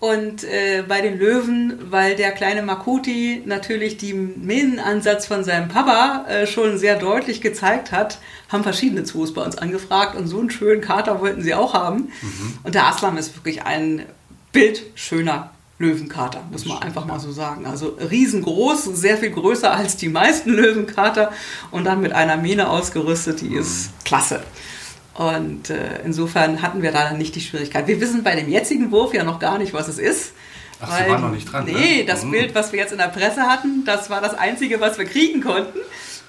Und äh, bei den Löwen, weil der kleine Makuti natürlich den Mähnenansatz von seinem Papa äh, schon sehr deutlich gezeigt hat, haben verschiedene Zoos bei uns angefragt und so einen schönen Kater wollten sie auch haben. Mhm. Und der Aslam ist wirklich ein bildschöner Löwenkater, muss man einfach mal so sagen. Also riesengroß, sehr viel größer als die meisten [LAUGHS] Löwenkater und dann mit einer Mähne ausgerüstet, die ist klasse. Und äh, insofern hatten wir da nicht die Schwierigkeit. Wir wissen bei dem jetzigen Wurf ja noch gar nicht, was es ist. Ach, weil, Sie waren noch nicht dran. Nee, ne? das mhm. Bild, was wir jetzt in der Presse hatten, das war das einzige, was wir kriegen konnten.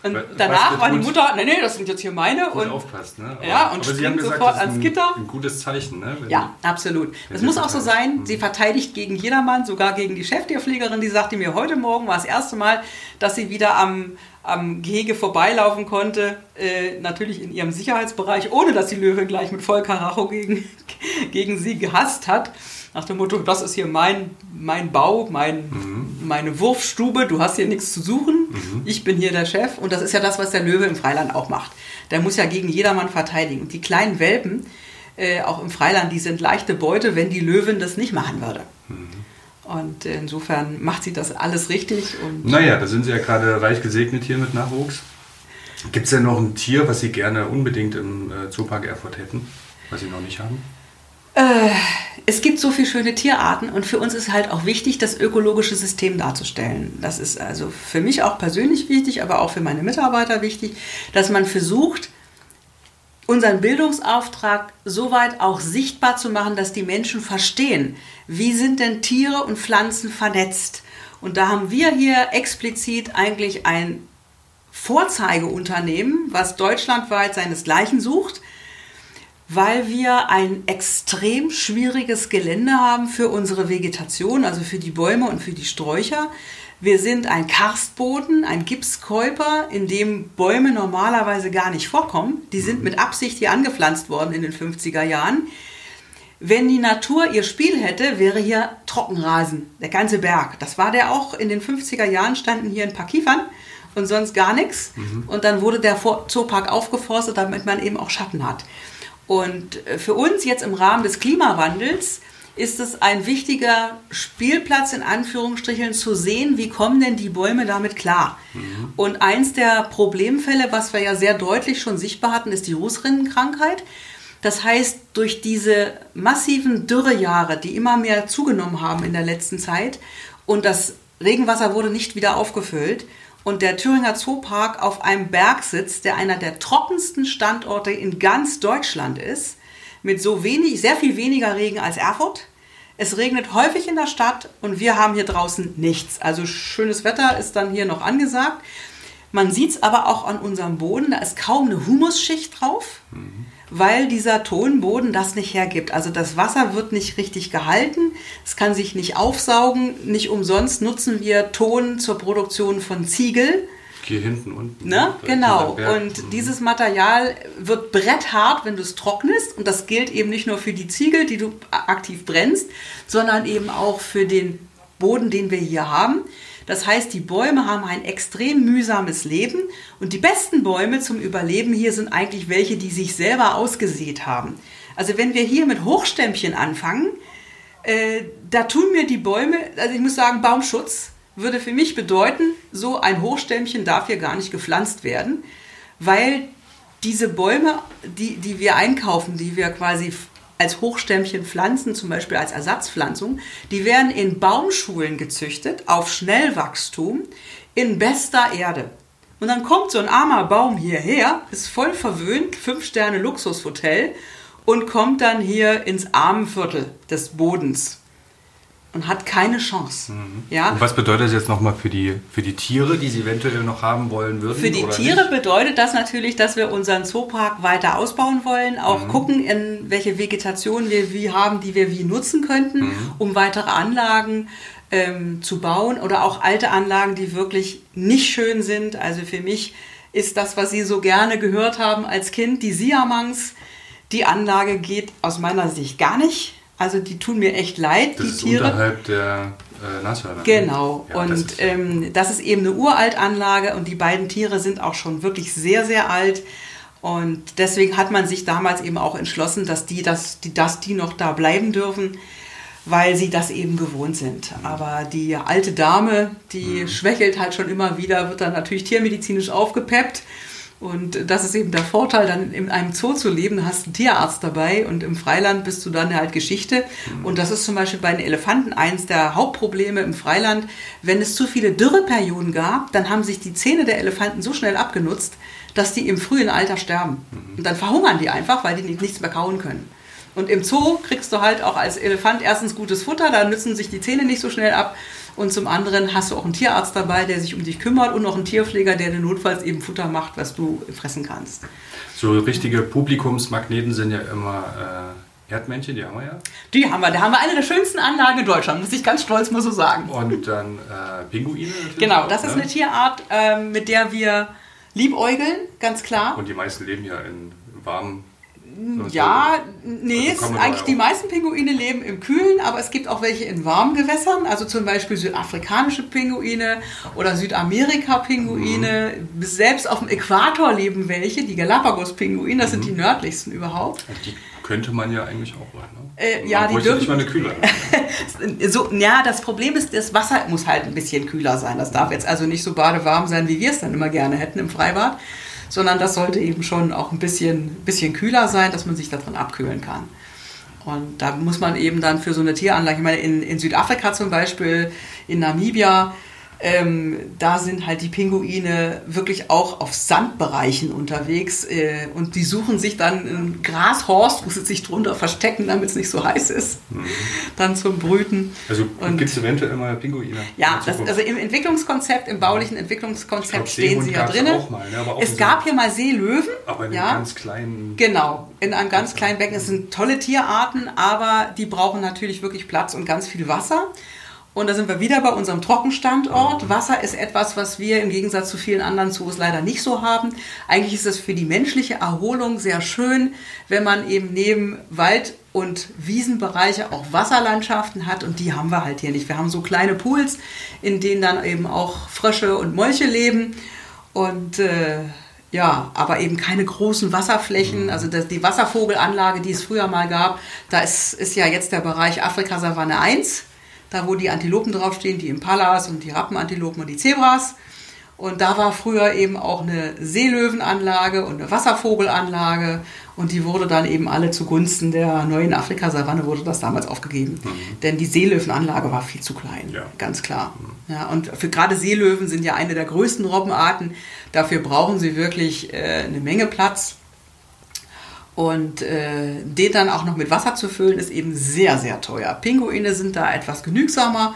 Und danach war die Mutter, nee, nee, das sind jetzt hier meine. Und aufpasst, ne? Aber, ja, und springt gesagt, sofort ans ein, Gitter. Ein gutes Zeichen, ne? Wenn ja, absolut. Das muss auch so sein. Sie verteidigt gegen jedermann, sogar gegen die Cheftierpflegerin, die sagte mir, heute Morgen war das erste Mal, dass sie wieder am, am Gehege vorbeilaufen konnte, äh, natürlich in ihrem Sicherheitsbereich, ohne dass die Löwe gleich mit Vollkaracho gegen, [LAUGHS] gegen sie gehasst hat nach dem Motto, das ist hier mein, mein Bau, mein, mhm. meine Wurfstube, du hast hier nichts zu suchen, mhm. ich bin hier der Chef. Und das ist ja das, was der Löwe im Freiland auch macht. Der muss ja gegen jedermann verteidigen. Und die kleinen Welpen, äh, auch im Freiland, die sind leichte Beute, wenn die Löwin das nicht machen würde. Mhm. Und insofern macht sie das alles richtig. Und naja, da sind Sie ja gerade reich gesegnet hier mit Nachwuchs. Gibt es denn noch ein Tier, was Sie gerne unbedingt im äh, Zoopark Erfurt hätten, was Sie noch nicht haben? Äh, es gibt so viele schöne Tierarten und für uns ist halt auch wichtig, das ökologische System darzustellen. Das ist also für mich auch persönlich wichtig, aber auch für meine Mitarbeiter wichtig, dass man versucht, unseren Bildungsauftrag so weit auch sichtbar zu machen, dass die Menschen verstehen, wie sind denn Tiere und Pflanzen vernetzt. Und da haben wir hier explizit eigentlich ein Vorzeigeunternehmen, was deutschlandweit seinesgleichen sucht weil wir ein extrem schwieriges Gelände haben für unsere Vegetation, also für die Bäume und für die Sträucher. Wir sind ein Karstboden, ein Gipskäuper, in dem Bäume normalerweise gar nicht vorkommen. Die sind mit Absicht hier angepflanzt worden in den 50er Jahren. Wenn die Natur ihr Spiel hätte, wäre hier Trockenrasen, der ganze Berg. Das war der auch. In den 50er Jahren standen hier ein paar Kiefern und sonst gar nichts. Mhm. Und dann wurde der Zoopark aufgeforstet, damit man eben auch Schatten hat. Und äh, für uns jetzt im Rahmen des Klimawandels ist es ein wichtiger Spielplatz in Anführungsstrichen zu sehen, wie kommen denn die Bäume damit klar. Mhm. Und eins der Problemfälle, was wir ja sehr deutlich schon sichtbar hatten, ist die Rußrinnenkrankheit. Das heißt, durch diese massiven Dürrejahre, die immer mehr zugenommen haben in der letzten Zeit und das Regenwasser wurde nicht wieder aufgefüllt und der Thüringer Zoopark auf einem Berg sitzt, der einer der trockensten Standorte in ganz Deutschland ist, mit so wenig, sehr viel weniger Regen als Erfurt, es regnet häufig in der Stadt und wir haben hier draußen nichts. Also schönes Wetter ist dann hier noch angesagt. Man sieht es aber auch an unserem Boden, da ist kaum eine Humusschicht drauf, mhm. Weil dieser Tonboden das nicht hergibt. Also das Wasser wird nicht richtig gehalten, es kann sich nicht aufsaugen. Nicht umsonst nutzen wir Ton zur Produktion von Ziegel hier hinten unten. Ne? Genau. Und mhm. dieses Material wird bretthart, wenn du es trocknest. Und das gilt eben nicht nur für die Ziegel, die du aktiv brennst, sondern eben auch für den Boden, den wir hier haben. Das heißt, die Bäume haben ein extrem mühsames Leben und die besten Bäume zum Überleben hier sind eigentlich welche, die sich selber ausgesät haben. Also wenn wir hier mit Hochstämmchen anfangen, äh, da tun mir die Bäume, also ich muss sagen, Baumschutz, würde für mich bedeuten, so ein Hochstämmchen darf hier gar nicht gepflanzt werden, weil diese Bäume, die, die wir einkaufen, die wir quasi als Hochstämmchen pflanzen, zum Beispiel als Ersatzpflanzung, die werden in Baumschulen gezüchtet, auf Schnellwachstum, in bester Erde. Und dann kommt so ein armer Baum hierher, ist voll verwöhnt, fünf Sterne Luxushotel und kommt dann hier ins Armenviertel des Bodens und hat keine Chance. Mhm. Ja? Und was bedeutet das jetzt nochmal für die, für die Tiere, die Sie eventuell noch haben wollen würden? Für die Tiere nicht? bedeutet das natürlich, dass wir unseren Zoopark weiter ausbauen wollen, auch mhm. gucken, in welche Vegetation wir wie haben, die wir wie nutzen könnten, mhm. um weitere Anlagen ähm, zu bauen oder auch alte Anlagen, die wirklich nicht schön sind. Also für mich ist das, was Sie so gerne gehört haben als Kind, die Siamangs. Die Anlage geht aus meiner Sicht gar nicht also die tun mir echt leid, das die ist Tiere. Unterhalb der äh, Nashörner. Genau. Ja, und das ist, ähm, das ist eben eine Uraltanlage und die beiden Tiere sind auch schon wirklich sehr, sehr alt. Und deswegen hat man sich damals eben auch entschlossen, dass die, dass die, dass die noch da bleiben dürfen, weil sie das eben gewohnt sind. Aber die alte Dame, die mhm. schwächelt halt schon immer wieder, wird dann natürlich tiermedizinisch aufgepeppt. Und das ist eben der Vorteil, dann in einem Zoo zu leben, du hast einen Tierarzt dabei und im Freiland bist du dann halt Geschichte. Mhm. Und das ist zum Beispiel bei den Elefanten eins der Hauptprobleme im Freiland. Wenn es zu viele Dürreperioden gab, dann haben sich die Zähne der Elefanten so schnell abgenutzt, dass die im frühen Alter sterben. Mhm. Und dann verhungern die einfach, weil die nichts mehr kauen können. Und im Zoo kriegst du halt auch als Elefant erstens gutes Futter, da nützen sich die Zähne nicht so schnell ab. Und zum anderen hast du auch einen Tierarzt dabei, der sich um dich kümmert und noch einen Tierpfleger, der dir notfalls eben Futter macht, was du fressen kannst. So richtige Publikumsmagneten sind ja immer äh, Erdmännchen, die haben wir ja. Die haben wir. Da haben wir eine der schönsten Anlagen in Deutschland, muss ich ganz stolz mal so sagen. Und dann äh, Pinguine. Genau, das ist ne? eine Tierart, äh, mit der wir liebäugeln, ganz klar. Und die meisten leben ja in warmen ja, nee, also eigentlich die meisten Pinguine leben im Kühlen, aber es gibt auch welche in warmen Gewässern, also zum Beispiel südafrikanische Pinguine oder Südamerika-Pinguine. Mhm. Selbst auf dem Äquator leben welche, die Galapagos-Pinguine, das mhm. sind die nördlichsten überhaupt. Die könnte man ja eigentlich auch rein, ne? Äh, ja, die dürfen. nicht mal eine Kühler. [LAUGHS] so, ja, das Problem ist, das Wasser muss halt ein bisschen kühler sein. Das darf jetzt also nicht so badewarm sein, wie wir es dann immer gerne hätten im Freibad sondern das sollte eben schon auch ein bisschen, bisschen kühler sein, dass man sich darin abkühlen kann. Und da muss man eben dann für so eine Tieranlage, ich meine, in, in Südafrika zum Beispiel, in Namibia, ähm, da sind halt die Pinguine wirklich auch auf Sandbereichen unterwegs äh, und die suchen sich dann einen Grashorst, wo sie sich drunter verstecken, damit es nicht so heiß ist, mhm. dann zum Brüten. Also gibt es eventuell mal Pinguine? Ja, das, also im Entwicklungskonzept, im baulichen Entwicklungskonzept glaub, stehen sie ja drin. Ne, es gab hier mal Seelöwen. Aber in ja, einem ganz kleinen. Genau, in einem ganz kleinen Becken. Es sind tolle Tierarten, aber die brauchen natürlich wirklich Platz und ganz viel Wasser. Und da sind wir wieder bei unserem Trockenstandort. Wasser ist etwas, was wir im Gegensatz zu vielen anderen Zoos leider nicht so haben. Eigentlich ist es für die menschliche Erholung sehr schön, wenn man eben neben Wald und Wiesenbereiche auch Wasserlandschaften hat und die haben wir halt hier nicht. Wir haben so kleine Pools, in denen dann eben auch Frösche und Molche leben und äh, ja, aber eben keine großen Wasserflächen. Also das, die Wasservogelanlage, die es früher mal gab, da ist, ist ja jetzt der Bereich Afrika-Savanne 1 da wo die Antilopen draufstehen, die Impalas und die Rappenantilopen und die Zebras. Und da war früher eben auch eine Seelöwenanlage und eine Wasservogelanlage und die wurde dann eben alle zugunsten der neuen Afrika-Savanne wurde das damals aufgegeben. Mhm. Denn die Seelöwenanlage war viel zu klein, ja. ganz klar. Mhm. Ja, und für gerade Seelöwen sind ja eine der größten Robbenarten. Dafür brauchen sie wirklich äh, eine Menge Platz. Und äh, den dann auch noch mit Wasser zu füllen, ist eben sehr, sehr teuer. Pinguine sind da etwas genügsamer,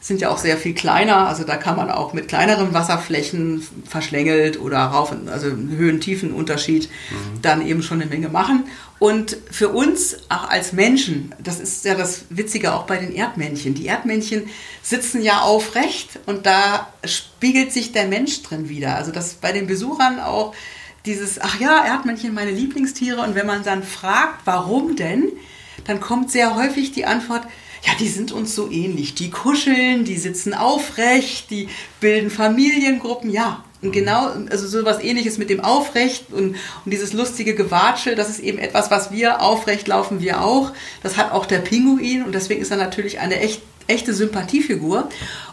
sind ja auch sehr viel kleiner. Also da kann man auch mit kleineren Wasserflächen verschlängelt oder rauf, also Höhen-Tiefen-Unterschied, mhm. dann eben schon eine Menge machen. Und für uns, auch als Menschen, das ist ja das Witzige auch bei den Erdmännchen. Die Erdmännchen sitzen ja aufrecht und da spiegelt sich der Mensch drin wieder. Also das bei den Besuchern auch dieses, ach ja, Erdmännchen, meine Lieblingstiere. Und wenn man dann fragt, warum denn, dann kommt sehr häufig die Antwort, ja, die sind uns so ähnlich. Die kuscheln, die sitzen aufrecht, die bilden Familiengruppen. Ja, und genau, also so was ähnliches mit dem Aufrecht und, und dieses lustige Gewatschel, das ist eben etwas, was wir aufrecht laufen, wir auch. Das hat auch der Pinguin und deswegen ist er natürlich eine echt, echte Sympathiefigur.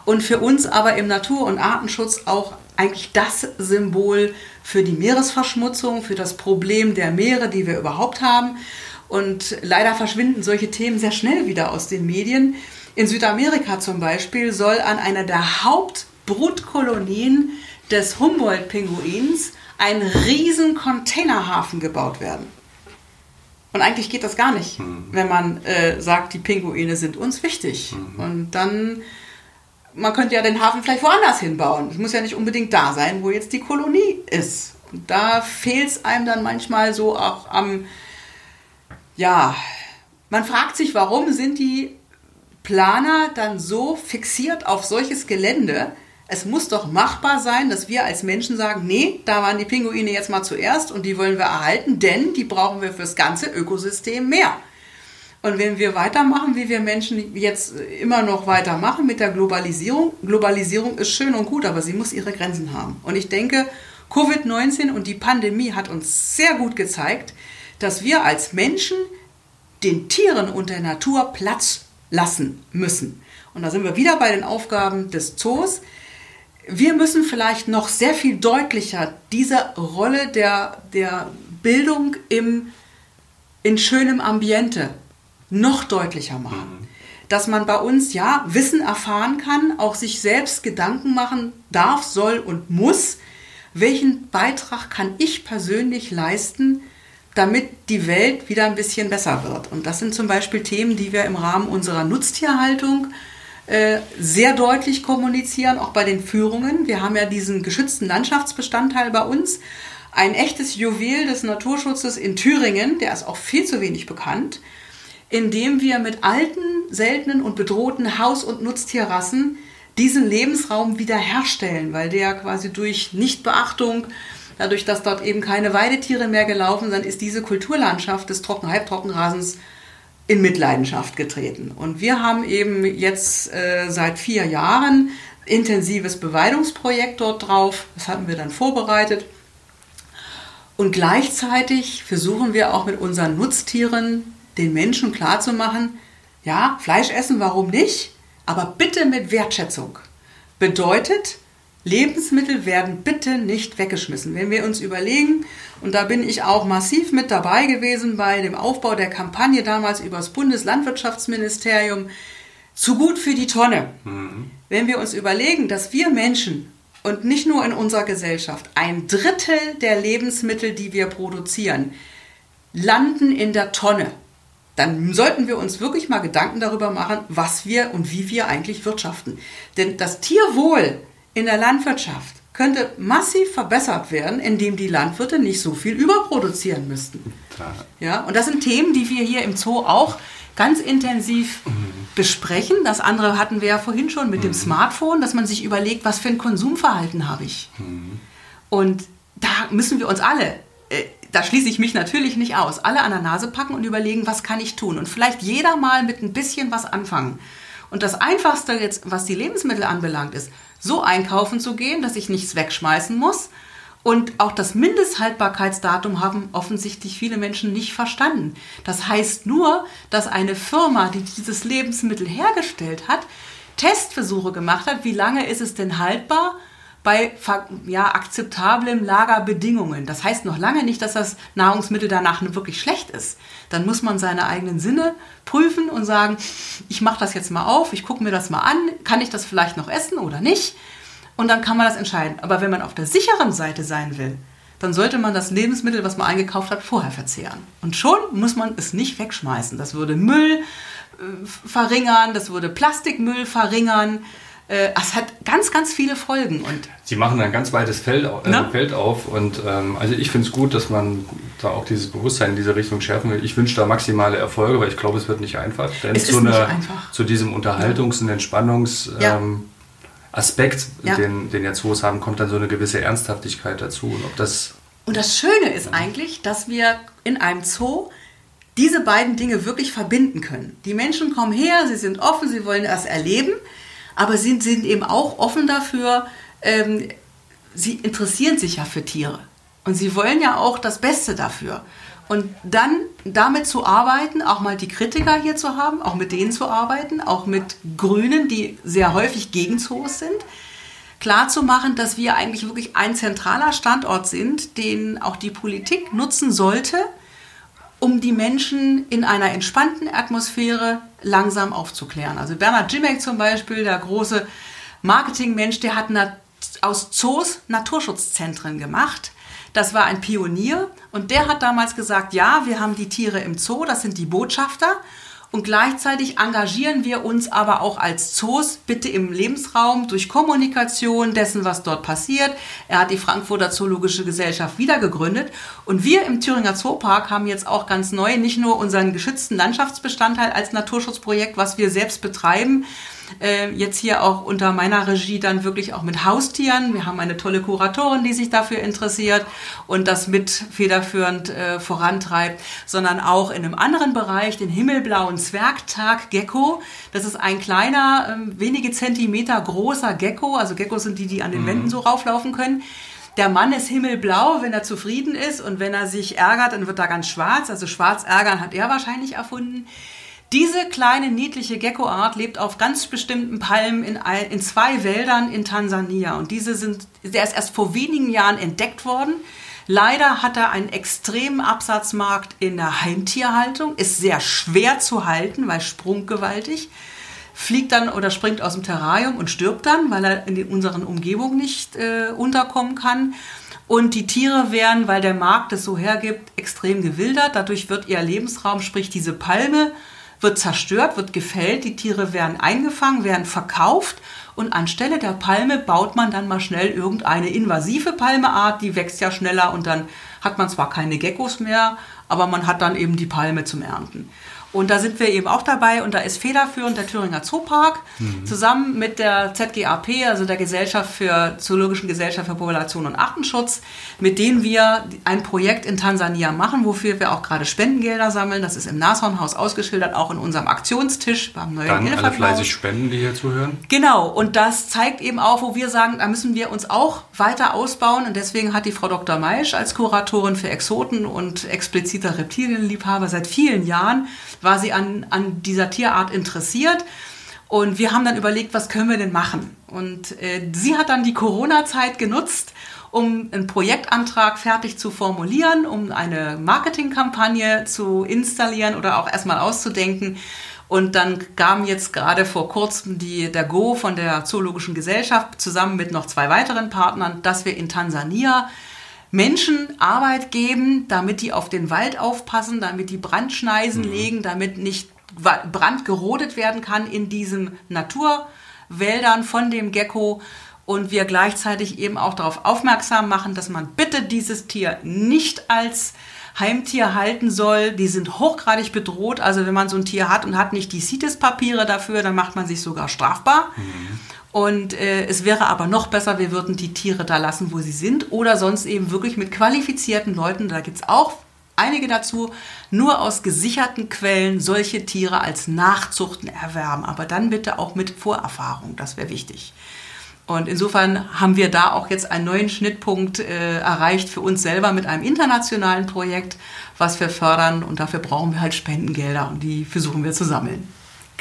Und für uns aber im Natur- und Artenschutz auch eigentlich das Symbol für die Meeresverschmutzung, für das Problem der Meere, die wir überhaupt haben. Und leider verschwinden solche Themen sehr schnell wieder aus den Medien. In Südamerika zum Beispiel soll an einer der Hauptbrutkolonien des Humboldt-Pinguins ein riesen Containerhafen gebaut werden. Und eigentlich geht das gar nicht, mhm. wenn man äh, sagt, die Pinguine sind uns wichtig. Mhm. Und dann man könnte ja den Hafen vielleicht woanders hinbauen. Es muss ja nicht unbedingt da sein, wo jetzt die Kolonie ist. Und da fehlt es einem dann manchmal so auch am, ja, man fragt sich, warum sind die Planer dann so fixiert auf solches Gelände? Es muss doch machbar sein, dass wir als Menschen sagen, nee, da waren die Pinguine jetzt mal zuerst und die wollen wir erhalten, denn die brauchen wir fürs ganze Ökosystem mehr. Und wenn wir weitermachen, wie wir Menschen jetzt immer noch weitermachen mit der Globalisierung, Globalisierung ist schön und gut, aber sie muss ihre Grenzen haben. Und ich denke, Covid-19 und die Pandemie hat uns sehr gut gezeigt, dass wir als Menschen den Tieren und der Natur Platz lassen müssen. Und da sind wir wieder bei den Aufgaben des Zoos. Wir müssen vielleicht noch sehr viel deutlicher diese Rolle der, der Bildung im, in schönem Ambiente noch deutlicher machen. Mhm. Dass man bei uns ja Wissen erfahren kann, auch sich selbst Gedanken machen darf, soll und muss. Welchen Beitrag kann ich persönlich leisten, damit die Welt wieder ein bisschen besser wird? Und das sind zum Beispiel Themen, die wir im Rahmen unserer Nutztierhaltung äh, sehr deutlich kommunizieren, auch bei den Führungen. Wir haben ja diesen geschützten Landschaftsbestandteil bei uns. Ein echtes Juwel des Naturschutzes in Thüringen, der ist auch viel zu wenig bekannt indem wir mit alten, seltenen und bedrohten Haus- und Nutztierrassen diesen Lebensraum wiederherstellen, weil der quasi durch Nichtbeachtung, dadurch, dass dort eben keine Weidetiere mehr gelaufen sind, ist diese Kulturlandschaft des Trocken-Halbtrockenrasens in Mitleidenschaft getreten. Und wir haben eben jetzt äh, seit vier Jahren intensives Beweidungsprojekt dort drauf. Das hatten wir dann vorbereitet. Und gleichzeitig versuchen wir auch mit unseren Nutztieren den Menschen klarzumachen, ja, Fleisch essen, warum nicht? Aber bitte mit Wertschätzung. Bedeutet, Lebensmittel werden bitte nicht weggeschmissen. Wenn wir uns überlegen, und da bin ich auch massiv mit dabei gewesen bei dem Aufbau der Kampagne damals über das Bundeslandwirtschaftsministerium, zu gut für die Tonne. Mhm. Wenn wir uns überlegen, dass wir Menschen und nicht nur in unserer Gesellschaft ein Drittel der Lebensmittel, die wir produzieren, landen in der Tonne dann sollten wir uns wirklich mal Gedanken darüber machen, was wir und wie wir eigentlich wirtschaften. Denn das Tierwohl in der Landwirtschaft könnte massiv verbessert werden, indem die Landwirte nicht so viel überproduzieren müssten. Ja, und das sind Themen, die wir hier im Zoo auch ganz intensiv besprechen. Das andere hatten wir ja vorhin schon mit mhm. dem Smartphone, dass man sich überlegt, was für ein Konsumverhalten habe ich. Mhm. Und da müssen wir uns alle, da schließe ich mich natürlich nicht aus, alle an der Nase packen und überlegen, was kann ich tun. Und vielleicht jeder mal mit ein bisschen was anfangen. Und das Einfachste jetzt, was die Lebensmittel anbelangt, ist, so einkaufen zu gehen, dass ich nichts wegschmeißen muss. Und auch das Mindesthaltbarkeitsdatum haben offensichtlich viele Menschen nicht verstanden. Das heißt nur, dass eine Firma, die dieses Lebensmittel hergestellt hat, Testversuche gemacht hat, wie lange ist es denn haltbar bei ja, akzeptablen Lagerbedingungen. Das heißt noch lange nicht, dass das Nahrungsmittel danach wirklich schlecht ist. Dann muss man seine eigenen Sinne prüfen und sagen, ich mache das jetzt mal auf, ich gucke mir das mal an, kann ich das vielleicht noch essen oder nicht? Und dann kann man das entscheiden. Aber wenn man auf der sicheren Seite sein will, dann sollte man das Lebensmittel, was man eingekauft hat, vorher verzehren. Und schon muss man es nicht wegschmeißen. Das würde Müll äh, verringern, das würde Plastikmüll verringern. Äh, es hat ganz, ganz viele Folgen. Und Sie machen ein ganz weites Feld, äh, ne? Feld auf. Und ähm, also ich finde es gut, dass man da auch dieses Bewusstsein in diese Richtung schärfen will. Ich wünsche da maximale Erfolge, weil ich glaube, es wird nicht einfach. Denn es zu, ist nicht einer, einfach. zu diesem Unterhaltungs- und Entspannungs- ja. ähm, Aspekt, ja. den, den ja Zoos haben, kommt dann so eine gewisse Ernsthaftigkeit dazu. Und, ob das und das Schöne ist ja. eigentlich, dass wir in einem Zoo diese beiden Dinge wirklich verbinden können. Die Menschen kommen her, sie sind offen, sie wollen das erleben, aber sie sind eben auch offen dafür, ähm, sie interessieren sich ja für Tiere. Und sie wollen ja auch das Beste dafür. Und dann damit zu arbeiten, auch mal die Kritiker hier zu haben, auch mit denen zu arbeiten, auch mit Grünen, die sehr häufig gegen Zoos sind, klar zu machen, dass wir eigentlich wirklich ein zentraler Standort sind, den auch die Politik nutzen sollte, um die Menschen in einer entspannten Atmosphäre langsam aufzuklären. Also Bernhard Jimek zum Beispiel, der große Marketingmensch, der hat aus Zoos Naturschutzzentren gemacht das war ein Pionier und der hat damals gesagt, ja, wir haben die Tiere im Zoo, das sind die Botschafter. Und gleichzeitig engagieren wir uns aber auch als Zoos bitte im Lebensraum durch Kommunikation dessen, was dort passiert. Er hat die Frankfurter Zoologische Gesellschaft wieder gegründet. Und wir im Thüringer Zoopark haben jetzt auch ganz neu nicht nur unseren geschützten Landschaftsbestandteil als Naturschutzprojekt, was wir selbst betreiben, äh, jetzt hier auch unter meiner Regie dann wirklich auch mit Haustieren. Wir haben eine tolle Kuratorin, die sich dafür interessiert und das mit federführend äh, vorantreibt, sondern auch in einem anderen Bereich, den himmelblauen Zwergtag-Gecko. Das ist ein kleiner, äh, wenige Zentimeter großer Gecko. Also Geckos sind die, die an den mhm. Wänden so rauflaufen können. Der Mann ist himmelblau, wenn er zufrieden ist und wenn er sich ärgert, dann wird er ganz schwarz. Also schwarz ärgern hat er wahrscheinlich erfunden. Diese kleine niedliche Geckoart lebt auf ganz bestimmten Palmen in, in zwei Wäldern in Tansania. Und diese sind, der ist erst vor wenigen Jahren entdeckt worden. Leider hat er einen extremen Absatzmarkt in der Heimtierhaltung, ist sehr schwer zu halten, weil sprunggewaltig, fliegt dann oder springt aus dem Terrarium und stirbt dann, weil er in unseren Umgebungen nicht äh, unterkommen kann. Und die Tiere werden, weil der Markt es so hergibt, extrem gewildert. Dadurch wird ihr Lebensraum, sprich diese Palme, wird zerstört, wird gefällt, die Tiere werden eingefangen, werden verkauft und anstelle der Palme baut man dann mal schnell irgendeine invasive Palmeart, die wächst ja schneller und dann hat man zwar keine Geckos mehr, aber man hat dann eben die Palme zum Ernten. Und da sind wir eben auch dabei und da ist federführend der Thüringer Zoopark mhm. zusammen mit der ZGAP, also der Gesellschaft für Zoologischen Gesellschaft für Population und Artenschutz, mit denen wir ein Projekt in Tansania machen, wofür wir auch gerade Spendengelder sammeln. Das ist im Nashornhaus ausgeschildert, auch in unserem Aktionstisch beim neuen Dann alle fleißig spenden, die hier zuhören. Genau, und das zeigt eben auch, wo wir sagen, da müssen wir uns auch weiter ausbauen und deswegen hat die Frau Dr. Meisch als Kuratorin für Exoten und expliziter Reptilienliebhaber seit vielen Jahren war sie an, an dieser Tierart interessiert. Und wir haben dann überlegt, was können wir denn machen? Und äh, sie hat dann die Corona-Zeit genutzt, um einen Projektantrag fertig zu formulieren, um eine Marketingkampagne zu installieren oder auch erstmal auszudenken. Und dann kam jetzt gerade vor kurzem die, der Go von der Zoologischen Gesellschaft zusammen mit noch zwei weiteren Partnern, dass wir in Tansania Menschen Arbeit geben, damit die auf den Wald aufpassen, damit die Brandschneisen mhm. legen, damit nicht Brand gerodet werden kann in diesen Naturwäldern von dem Gecko und wir gleichzeitig eben auch darauf aufmerksam machen, dass man bitte dieses Tier nicht als Heimtier halten soll, die sind hochgradig bedroht. Also wenn man so ein Tier hat und hat nicht die CITES-Papiere dafür, dann macht man sich sogar strafbar. Mhm. Und äh, es wäre aber noch besser, wir würden die Tiere da lassen, wo sie sind. Oder sonst eben wirklich mit qualifizierten Leuten, da gibt es auch einige dazu, nur aus gesicherten Quellen solche Tiere als Nachzuchten erwerben. Aber dann bitte auch mit Vorerfahrung, das wäre wichtig. Und insofern haben wir da auch jetzt einen neuen Schnittpunkt äh, erreicht für uns selber mit einem internationalen Projekt, was wir fördern. Und dafür brauchen wir halt Spendengelder und die versuchen wir zu sammeln.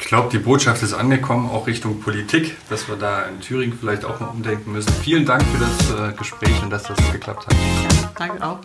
Ich glaube, die Botschaft ist angekommen, auch Richtung Politik, dass wir da in Thüringen vielleicht auch mal umdenken müssen. Vielen Dank für das äh, Gespräch und dass das geklappt hat. Danke auch.